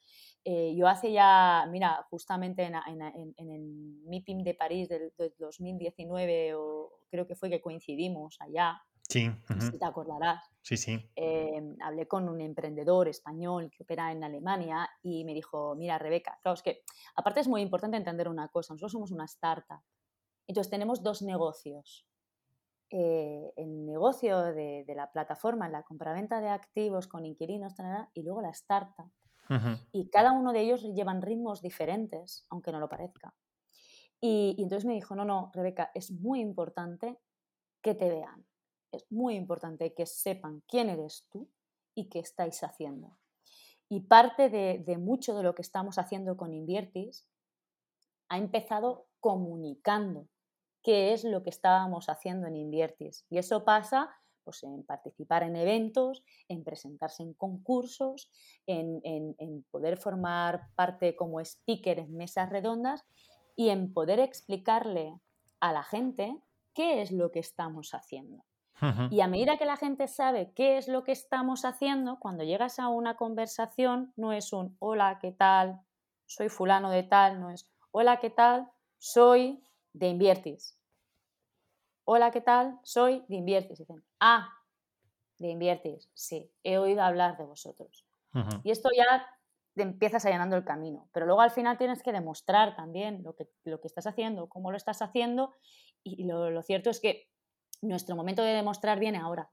[SPEAKER 3] Eh, yo hace ya, mira, justamente en, en, el meeting de París del, del 2019, o creo que fue que coincidimos allá,
[SPEAKER 2] Sí.
[SPEAKER 3] Si te acordarás.
[SPEAKER 2] Sí, sí.
[SPEAKER 3] Em, hablé con un emprendedor español que opera en Alemania y me dijo, mira, Rebeca, claro, es que aparte es muy importante entender una cosa, nosotros somos una startup, entonces tenemos dos negocios. Eh, el negocio de, la plataforma, la compraventa de activos con inquilinos, y luego la startup. Y cada uno de ellos llevan ritmos diferentes, aunque no lo parezca. y entonces me dijo, no, no, Rebeca, es muy importante que te vean es muy importante que sepan quién eres tú y qué estáis haciendo. Y parte de, mucho de lo que estamos haciendo con Inviertis ha empezado comunicando qué es lo que estábamos haciendo en Inviertis. Y eso pasa pues, en participar en eventos, en presentarse en concursos, en, en, poder formar parte como speaker en mesas redondas y en poder explicarle a la gente qué es lo que estamos haciendo. Y a medida que la gente sabe qué es lo que estamos haciendo, cuando llegas a una conversación, no es un hola, ¿qué tal? Soy fulano de tal, no es hola, ¿qué tal? Soy de Inviertis. Hola, ¿qué tal? Soy de Inviertis. Dicen, ah, de Inviertis, sí, he oído hablar de vosotros. Y esto ya te empiezas allanando el camino. Pero luego al final tienes que demostrar también lo que, lo que estás haciendo, cómo lo estás haciendo. Y lo, cierto es que nuestro momento de demostrar viene ahora.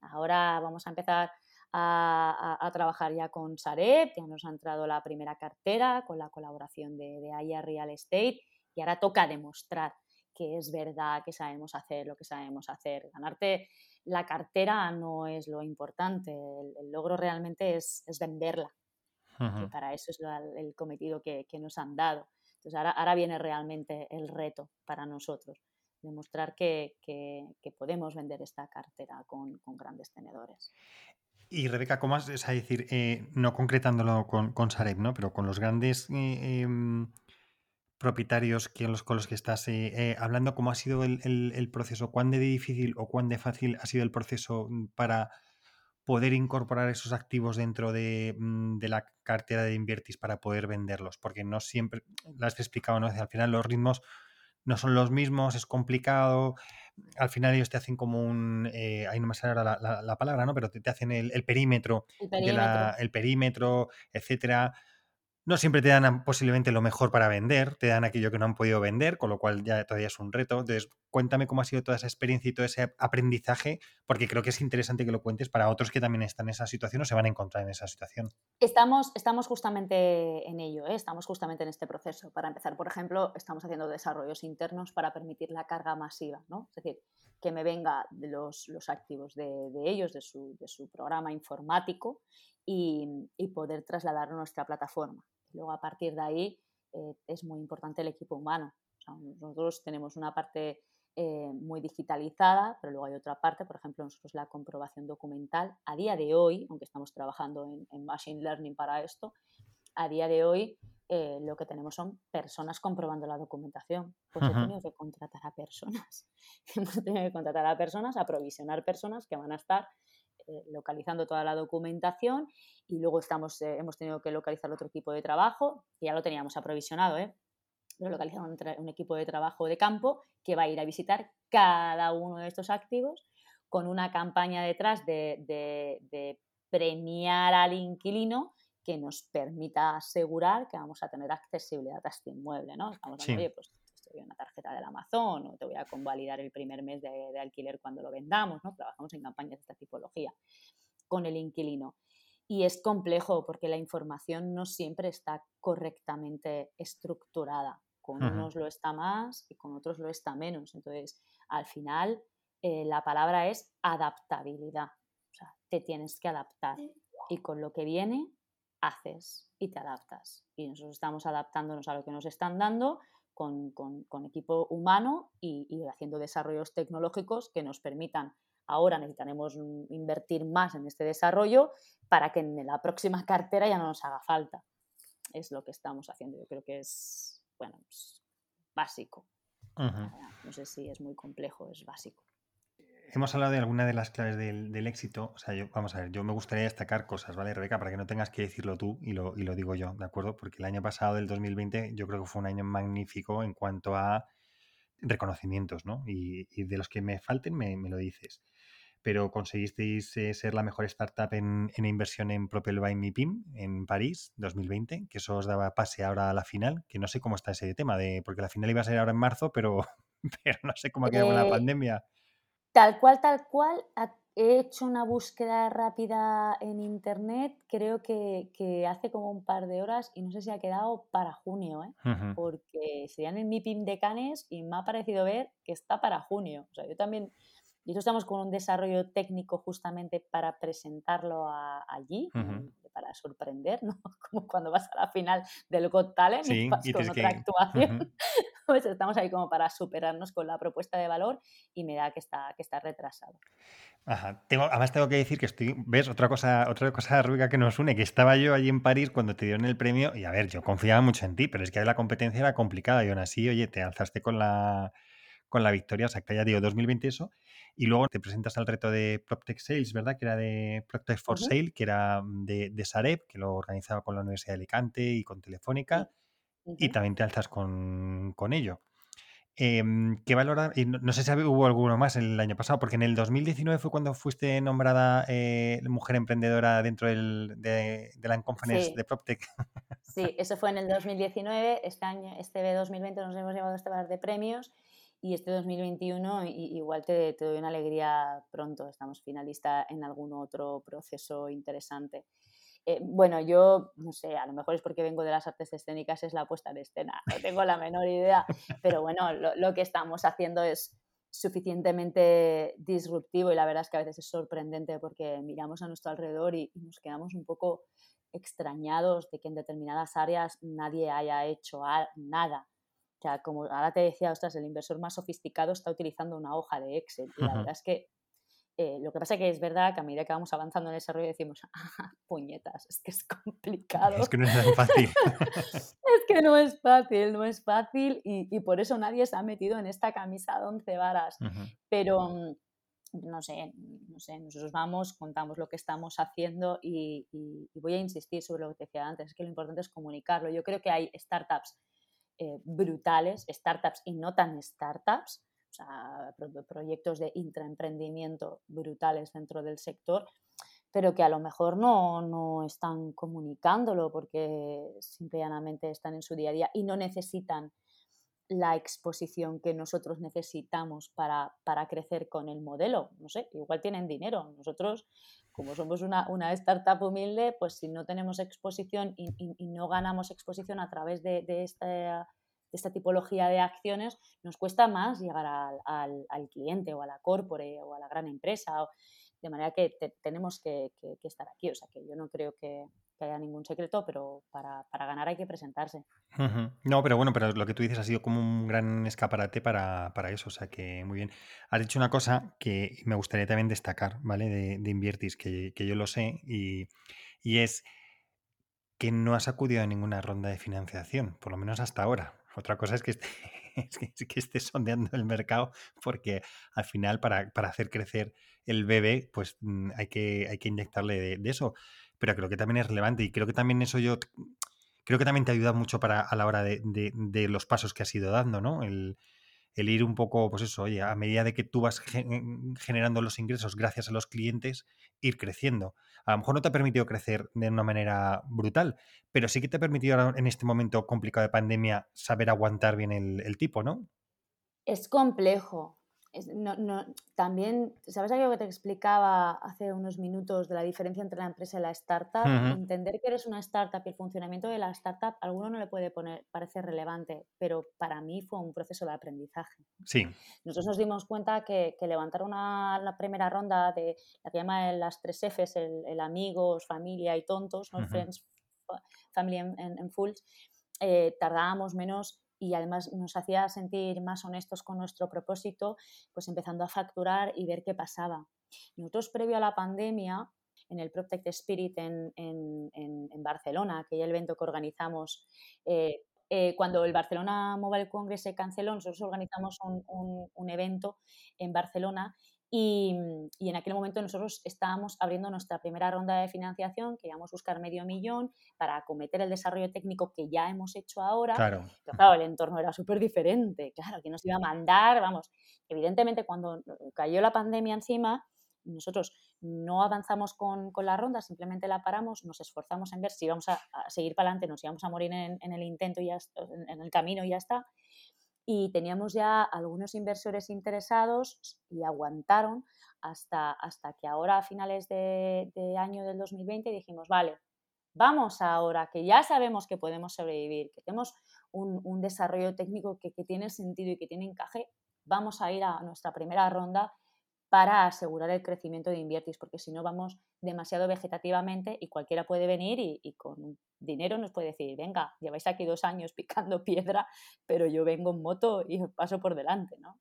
[SPEAKER 3] Ahora vamos a empezar a, trabajar ya con Sareb, ya nos ha entrado la primera cartera con la colaboración de, de Aya Real Estate y ahora toca demostrar que es verdad, que sabemos hacer lo que sabemos hacer. Ganarte la cartera no es lo importante, el, logro realmente es, venderla. para eso es el cometido que, nos han dado. Entonces ahora, ahora, viene realmente el reto para nosotros, demostrar que, podemos vender esta cartera con, grandes tenedores.
[SPEAKER 2] Y Rebeca, ¿cómo has, es decir, eh, no concretándolo con, Sareb, ¿no? pero con los grandes eh, em, propietarios que los, con los que estás eh, eh, hablando, ¿cómo ha sido el, proceso? ¿Cuán de difícil o cuán de fácil ha sido el proceso mm, para poder incorporar esos activos dentro mm, de, la cartera de Invertis para poder venderlos? Porque no siempre, lo has explicado, ¿no? Al final los ritmos no son los mismos, es complicado. Al final ellos te hacen como un, eh, ahí no me sale ahora la, palabra, ¿no? Pero te, hacen el, perímetro, el perímetro, el perímetro etcétera no siempre te dan posiblemente lo mejor para vender, te dan aquello que no han podido vender, con lo cual ya todavía es un reto. Entonces, cuéntame cómo ha sido toda esa experiencia y todo ese aprendizaje, porque creo que es interesante que lo cuentes para otros que también están en esa situación o se van a encontrar en esa situación.
[SPEAKER 3] Estamos, estamos justamente en ello, ¿eh? estamos justamente en este proceso. Para empezar, por ejemplo, estamos haciendo desarrollos internos para permitir la carga masiva, ¿no? Es decir, que me venga de los, activos de, ellos, de su, de su, programa informático y, y poder trasladarlo a nuestra plataforma. Luego, a partir de ahí, eh, es muy importante el equipo humano. nosotros tenemos una parte eh, muy digitalizada, pero luego hay otra parte, por ejemplo, nosotros la comprobación documental. A día de hoy, aunque estamos trabajando en, Machine Learning para esto, a día de hoy eh, lo que tenemos son personas comprobando la documentación. Pues he tenido que contratar a personas. Hemos tenido que contratar a personas, aprovisionar personas que van a estar localizando toda la documentación y luego estamos, eh, hemos tenido que localizar otro equipo de trabajo, que ya lo teníamos aprovisionado, ¿eh? lo localizamos un, equipo de trabajo de campo que va a ir a visitar cada uno de estos activos con una campaña detrás de, premiar al inquilino que nos permita asegurar que vamos a tener accesibilidad a este inmueble, ¿no? Estamos oye, pues una tarjeta del Amazon o te voy a convalidar el primer mes de, alquiler cuando lo vendamos, ¿no? Trabajamos en campañas de esta tipología con el inquilino. Y es complejo porque la información no siempre está correctamente estructurada. Con unos lo está más y con otros lo está menos. Entonces, al final, eh, la palabra es adaptabilidad. O sea, te tienes que adaptar. Y con lo que viene, haces y te adaptas. Y nosotros estamos adaptándonos a lo que nos están dando con, equipo humano y, haciendo desarrollos tecnológicos que nos permitan ahora necesitaremos invertir más en este desarrollo para que en la próxima cartera ya no nos haga falta. Es lo que estamos haciendo. Yo creo que es, bueno, pues, básico. No sé si es muy complejo, es básico
[SPEAKER 2] hemos hablado de alguna de las claves del, éxito. O sea, yo, vamos a ver, yo me gustaría destacar cosas, ¿vale, Rebeca? Para que no tengas que decirlo tú y lo, y lo digo yo, ¿de acuerdo? Porque el año pasado, del 2020, yo creo que fue un año magnífico en cuanto a reconocimientos, ¿no? Y, de los que me falten, me, lo dices. Pero conseguisteis eh, ser la mejor startup en, inversión en Propel by MIPIM en París 2020, que eso os daba pase ahora a la final, que no sé cómo está ese tema, de porque la final iba a ser ahora en marzo, pero, pero no sé cómo ha quedado con la eh, pandemia.
[SPEAKER 3] Tal cual, tal cual, he hecho una búsqueda rápida en internet, creo que, hace como un par de horas y no sé si ha quedado para junio, ¿eh? porque serían el MIPIM de Canes y me ha parecido ver que está para junio. O sea, yo también, y nosotros estamos con un desarrollo técnico justamente para presentarlo allí, para sorprender, ¿no? Como cuando vas a la final del Got Talent y vas con otra actuación. pues estamos ahí como para superarnos con la propuesta de valor y me da que está, que está retrasado.
[SPEAKER 2] Ajá. Tengo, además tengo que decir que estoy, ves, otra cosa, otra cosa rúbrica que nos une, que estaba yo allí en París cuando te dieron el premio y a ver, yo confiaba mucho en ti, pero es que la competencia era complicada y aún así, oye, te alzaste con la, con la victoria, o sea, que ya digo 2020 eso, y luego te presentas al reto de PropTech Sales, ¿verdad? Que era de PropTech for Sale, que era de, de, Sareb, que lo organizaba con la Universidad de Alicante y con Telefónica, y también te alzas con, ello. Em, ¿Qué valora? Y no, sé si hubo alguno más el año pasado, porque en el 2019 fue cuando fuiste nombrada eh, mujer emprendedora dentro del, de, de la Conference de PropTech.
[SPEAKER 3] Sí, eso fue en el 2019. Este año, este 2020 nos hemos llevado este bar de premios y este 2021 igual te, te doy una alegría pronto. Estamos finalista en algún otro proceso interesante. Eh, bueno, yo no sé, a lo mejor es porque vengo de las artes escénicas, es la puesta de escena, no tengo la menor idea, pero bueno, lo, que estamos haciendo es suficientemente disruptivo y la verdad es que a veces es sorprendente porque miramos a nuestro alrededor y, nos quedamos un poco extrañados de que en determinadas áreas nadie haya hecho nada. O sea, como ahora te decía, ostras, el inversor más sofisticado está utilizando una hoja de Excel. Y la verdad es que eh, lo que pasa es que es verdad que a medida que vamos avanzando en el desarrollo decimos, ah, puñetas, es que es complicado.
[SPEAKER 2] Es que no es tan fácil.
[SPEAKER 3] es que no es fácil, no es fácil y, por eso nadie se ha metido en esta camisa de once varas. Pero mm, no sé, no sé, nosotros vamos, contamos lo que estamos haciendo y, voy a insistir sobre lo que te decía antes, es que lo importante es comunicarlo. Yo creo que hay startups eh, brutales, startups y no tan startups, o sea, proyectos de intraemprendimiento brutales dentro del sector, pero que a lo mejor no, no están comunicándolo porque simplemente están en su día a día y no necesitan la exposición que nosotros necesitamos para, para, crecer con el modelo. No sé, igual tienen dinero. Nosotros, como somos una, una startup humilde, pues si no tenemos exposición y, no ganamos exposición a través de, esta de esta tipología de acciones, nos cuesta más llegar al, al, cliente o a la corpore o a la gran empresa. de manera que tenemos que, estar aquí. O sea, que yo no creo que, haya ningún secreto, pero para, ganar hay que presentarse.
[SPEAKER 2] No, pero bueno, pero lo que tú dices ha sido como un gran escaparate para, eso. O sea, que muy bien. Has dicho una cosa que me gustaría también destacar, ¿vale? De, de Inviertis, que, yo lo sé, y, y es que no has acudido a ninguna ronda de financiación, por lo menos hasta ahora. Otra cosa es que, esté, que, esté sondeando el mercado porque al final para, hacer crecer el bebé pues mm, hay que, hay que inyectarle de, eso. Pero creo que también es relevante y creo que también eso yo creo que también te ayuda mucho para a la hora de, de los pasos que has ido dando, ¿no? El, el ir un poco, pues eso, oye, a medida de que tú vas generando los ingresos gracias a los clientes, ir creciendo. A lo mejor no te ha permitido crecer de una manera brutal, pero sí que te ha permitido en este momento complicado de pandemia saber aguantar bien el tipo, ¿no?
[SPEAKER 3] Es complejo, no, no, también, ¿sabes algo que te explicaba hace unos minutos de la diferencia entre la empresa y la startup? Entender que eres una startup y el funcionamiento de la startup, a alguno no le puede poner, parece relevante, pero para mí fue un proceso de aprendizaje.
[SPEAKER 2] Sí.
[SPEAKER 3] Nosotros nos dimos cuenta que, que levantar una, la primera ronda de la que llama las tres Fs, el, amigos, familia y tontos, ¿no? Friends, Family and, Fools, eh, tardábamos menos y además nos hacía sentir más honestos con nuestro propósito, pues empezando a facturar y ver qué pasaba. Nosotros previo a la pandemia, en el Protect Spirit en, en, en, Barcelona, aquel evento que organizamos, eh, eh, cuando el Barcelona Mobile Congress se canceló, nosotros organizamos un, un, un evento en Barcelona Mm, y, en aquel momento nosotros estábamos abriendo nuestra primera ronda de financiación, queríamos buscar medio millón para acometer el desarrollo técnico que ya hemos hecho ahora.
[SPEAKER 2] Claro.
[SPEAKER 3] Pero claro, el entorno era súper diferente, claro, que nos iba a mandar, vamos, evidentemente cuando cayó la pandemia encima, nosotros no avanzamos con, con la ronda, simplemente la paramos, nos esforzamos en ver si íbamos a, seguir para adelante, nos íbamos a morir en, en el intento y ya, en el camino y ya está y teníamos ya algunos inversores interesados y aguantaron hasta, hasta que ahora a finales de, año del 2020 dijimos, vale, vamos ahora que ya sabemos que podemos sobrevivir, que tenemos un, desarrollo técnico que, que, tiene sentido y que tiene encaje, vamos a ir a nuestra primera ronda para asegurar el crecimiento de Inviertis, porque si no vamos demasiado vegetativamente y cualquiera puede venir y, con dinero nos puede decir, venga, lleváis aquí dos años picando piedra, pero yo vengo en moto y os paso por delante, ¿no?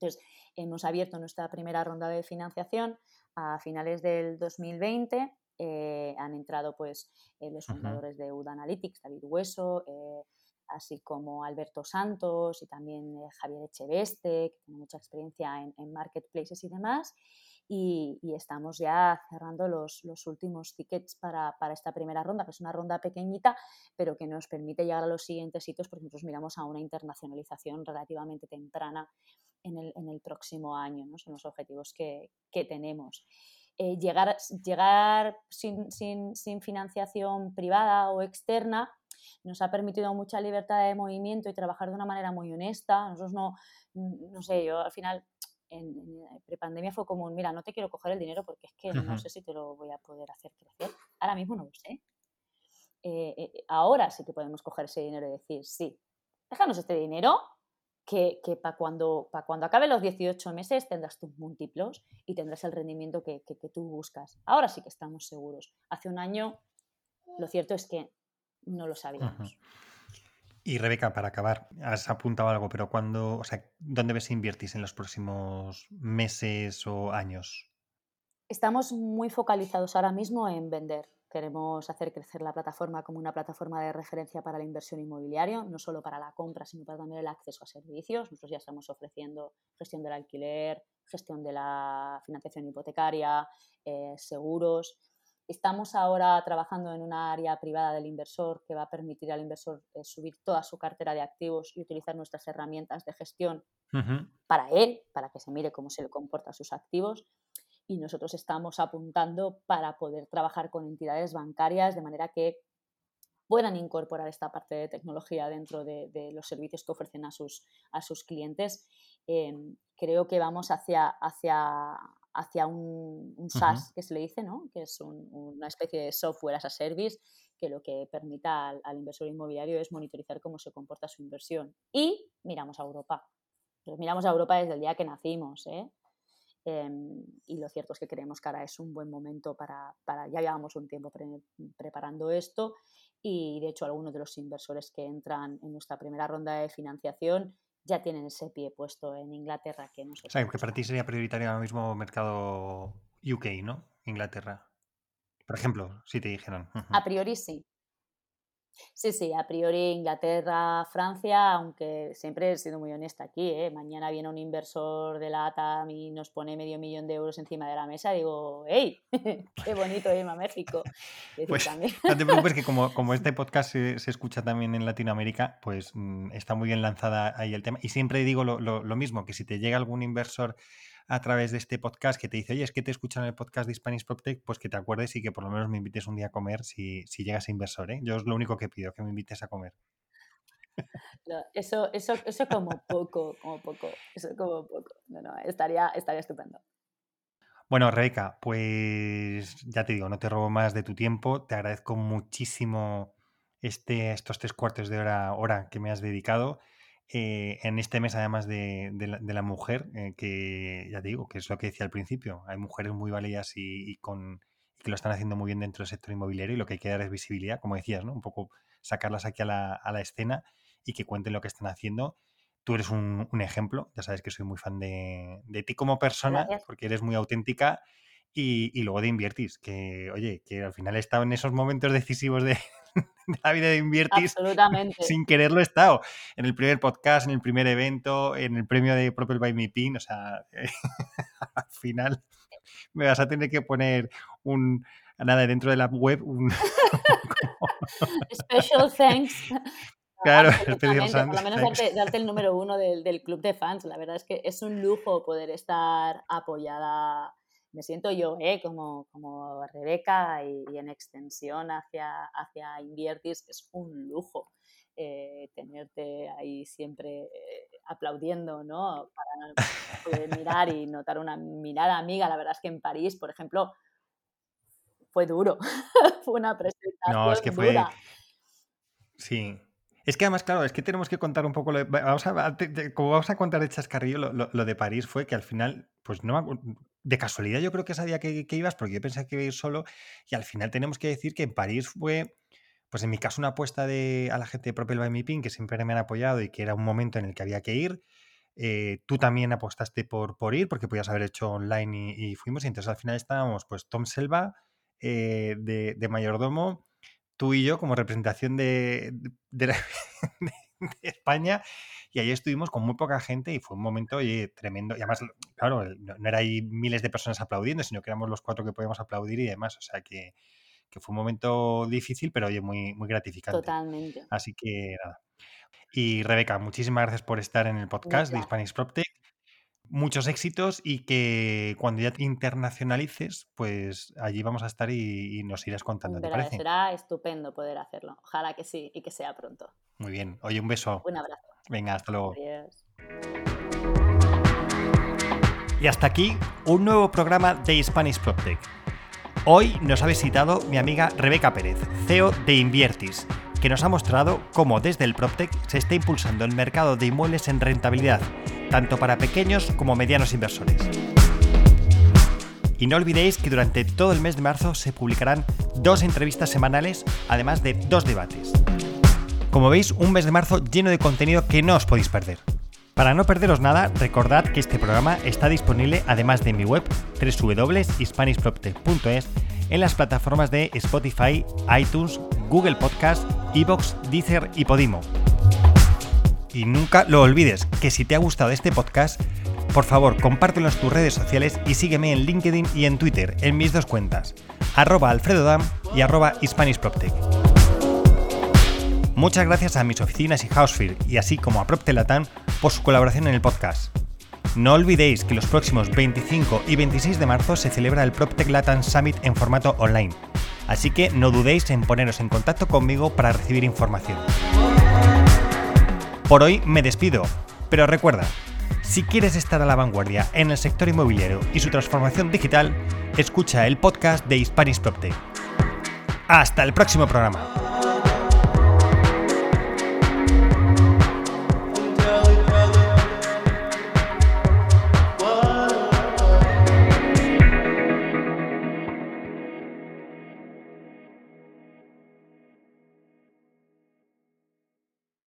[SPEAKER 3] Entonces, hemos abierto nuestra primera ronda de financiación a finales del 2020. Eh, han entrado pues eh, los fundadores de UDA Analytics, David Hueso, eh, así como Alberto Santos y también eh, Javier Echeveste, que tiene mucha experiencia en, marketplaces y demás. y, estamos ya cerrando los, últimos tickets para, esta primera ronda, que es una ronda pequeñita, pero que nos permite llegar a los siguientes sitios porque nosotros miramos a una internacionalización relativamente temprana en el, próximo año, ¿no? son los objetivos que, tenemos. Eh, llegar llegar sin, sin financiación privada o externa nos ha permitido mucha libertad de movimiento y trabajar de una manera muy honesta. Nosotros no, no sé, yo al final en, en prepandemia fue como, mira, no te quiero coger el dinero porque es que no sé si te lo voy a poder hacer crecer. Ahora mismo no lo sé. Eh, eh, ahora sí que podemos coger ese dinero y decir, sí, déjanos este dinero que, para cuando, cuando acabe los 18 meses tendrás tus múltiplos y tendrás el rendimiento que, tú buscas. Ahora sí que estamos seguros. Hace un año, lo cierto es que no lo sabíamos.
[SPEAKER 2] Y Rebeca, para acabar, has apuntado algo, pero ¿cuándo, o sea, ¿dónde ves invertir en los próximos meses o años?
[SPEAKER 3] Estamos muy focalizados ahora mismo en vender. Queremos hacer crecer la plataforma como una plataforma de referencia para la inversión inmobiliaria, no solo para la compra, sino para también el acceso a servicios. Nosotros ya estamos ofreciendo gestión del alquiler, gestión de la financiación hipotecaria, eh, seguros. Estamos ahora trabajando en una área privada del inversor que va a permitir al inversor eh, subir toda su cartera de activos y utilizar nuestras herramientas de gestión para él, para que se mire cómo se le comportan sus activos. Y nosotros estamos apuntando para poder trabajar con entidades bancarias de manera que puedan incorporar esta parte de tecnología dentro de, los servicios que ofrecen a sus, a sus clientes. Em, creo que vamos hacia, hacia, hacia un, SaaS, que se le dice, ¿no? que es una especie de software as a service, que lo que permita al, inversor inmobiliario es monitorizar cómo se comporta su inversión. Y miramos a Europa. miramos a Europa desde el día que nacimos. ¿eh? Em, y lo cierto es que creemos que ahora es un buen momento para, ya llevamos un tiempo preparando esto y de hecho algunos de los inversores que entran en nuestra primera ronda de financiación ya tienen ese pie puesto en Inglaterra que nosotros.
[SPEAKER 2] O sea, que para ti sería prioritario ahora mismo mercado UK, ¿no? Inglaterra. Por ejemplo, si te dijeran.
[SPEAKER 3] A priori sí. Sí, sí, a priori Inglaterra, Francia, aunque siempre he sido muy honesta aquí, ¿eh? mañana viene un inversor de la ATAM y nos pone medio millón de euros encima de la mesa, digo, ¡hey! ¡Qué bonito irme a México!
[SPEAKER 2] Pues, no te preocupes que como, como este podcast se, escucha también en Latinoamérica, pues mm, está muy bien lanzada ahí el tema. Y siempre digo lo, lo mismo, que si te llega algún inversor a través de este podcast que te dice, oye, es que te escuchan el podcast de Spanish PropTech, pues que te acuerdes y que por lo menos me invites un día a comer si, si llegas a inversor. ¿eh? Yo es lo único que pido, que me invites a comer.
[SPEAKER 3] eso, eso, eso como poco, como poco, eso como poco. No, no, estaría, estaría estupendo.
[SPEAKER 2] Bueno, Rebeca, pues ya te digo, no te robo más de tu tiempo. Te agradezco muchísimo este, estos tres cuartos de hora, hora que me has dedicado. Eh, en este mes, además de, la, mujer, eh, que ya te digo, que es lo que decía al principio, hay mujeres muy válidas y, con, que lo están haciendo muy bien dentro del sector inmobiliario y lo que hay que dar es visibilidad, como decías, ¿no? Un poco sacarlas aquí a la, escena y que cuenten lo que están haciendo. Tú eres un, ejemplo, ya sabes que soy muy fan de, ti como persona, porque eres muy auténtica y, luego de Inviertis, que oye, que al final he estado en esos momentos decisivos de, la vida de Inviertis sin quererlo he estado. En el primer podcast, en el primer evento, en el premio de Propel by Me Pin, o sea, al final me vas a tener que poner un nada dentro de la web un
[SPEAKER 3] special thanks
[SPEAKER 2] Claro,
[SPEAKER 3] por lo menos darte, el número uno del, del, club de fans. La verdad es que es un lujo poder estar apoyada me siento yo ¿eh? como, como Rebeca y, en extensión hacia, hacia Inviertis es un lujo. Eh, tenerte ahí siempre eh, aplaudiendo, ¿no? Para poder mirar y notar una mirada amiga. La verdad es que en París, por ejemplo, fue duro. fue una presentación no, es que fue... dura.
[SPEAKER 2] Sí, es que además, claro, es que tenemos que contar un poco, lo vamos a, como vamos a contar de chascarrillo, lo, de París fue que al final, pues no, de casualidad yo creo que sabía que, que, ibas, porque yo pensé que iba a ir solo, y al final tenemos que decir que en París fue, pues en mi caso, una apuesta de, a la gente de Propel by Me Pin, que siempre me han apoyado y que era un momento en el que había que ir. Eh, tú también apostaste por, por ir, porque podías haber hecho online y, fuimos, y entonces al final estábamos, pues Tom Selva, eh, de mayordomo, tú y yo como representación de, de, España y ahí estuvimos con muy poca gente y fue un momento tremendo. Y además, claro, no, era ahí miles de personas aplaudiendo, sino que éramos los cuatro que podíamos aplaudir y demás. O sea que, fue un momento difícil, pero oye, muy, muy gratificante.
[SPEAKER 3] Totalmente.
[SPEAKER 2] Así que nada. Y Rebeca, muchísimas gracias por estar en el podcast de Spanish PropTech muchos éxitos y que cuando ya te internacionalices, pues allí vamos a estar y, nos irás contando. ¿te parece?
[SPEAKER 3] Será estupendo poder hacerlo. Ojalá que sí y que sea pronto.
[SPEAKER 2] Muy bien. Oye, un beso.
[SPEAKER 3] Un abrazo.
[SPEAKER 2] Venga, hasta luego.
[SPEAKER 3] Adiós.
[SPEAKER 2] Y hasta aquí un nuevo programa de Spanish PropTech. Hoy nos ha visitado mi amiga Rebeca Pérez, CEO de Inviertis, que nos ha mostrado cómo desde el PropTech se está impulsando el mercado de inmuebles en rentabilidad tanto para pequeños como medianos inversores. Y no olvidéis que durante todo el mes de marzo se publicarán dos entrevistas semanales, además de dos debates. Como veis, un mes de marzo lleno de contenido que no os podéis perder. Para no perderos nada, recordad que este programa está disponible además de mi web www.hispanishproptech.es en las plataformas de Spotify, iTunes, Google Podcast, Evox, Deezer y Podimo. Y nunca lo olvides, que si te ha gustado este podcast, por favor compártelo en tus redes sociales y sígueme en LinkedIn y en Twitter, en mis dos cuentas, arroba alfredodam y arroba hispanishproptech. Muchas gracias a mis oficinas y Housefield y así como a PropTelatam por su colaboración en el podcast. No olvidéis que los próximos 25 y 26 de marzo se celebra el PropTech Latam Summit en formato online, así que no dudéis en poneros en contacto conmigo para recibir información. Por hoy me despido, pero recuerda, si quieres estar a la vanguardia en el sector inmobiliario y su transformación digital, escucha el podcast de Hispanic PropTech. Hasta el próximo programa.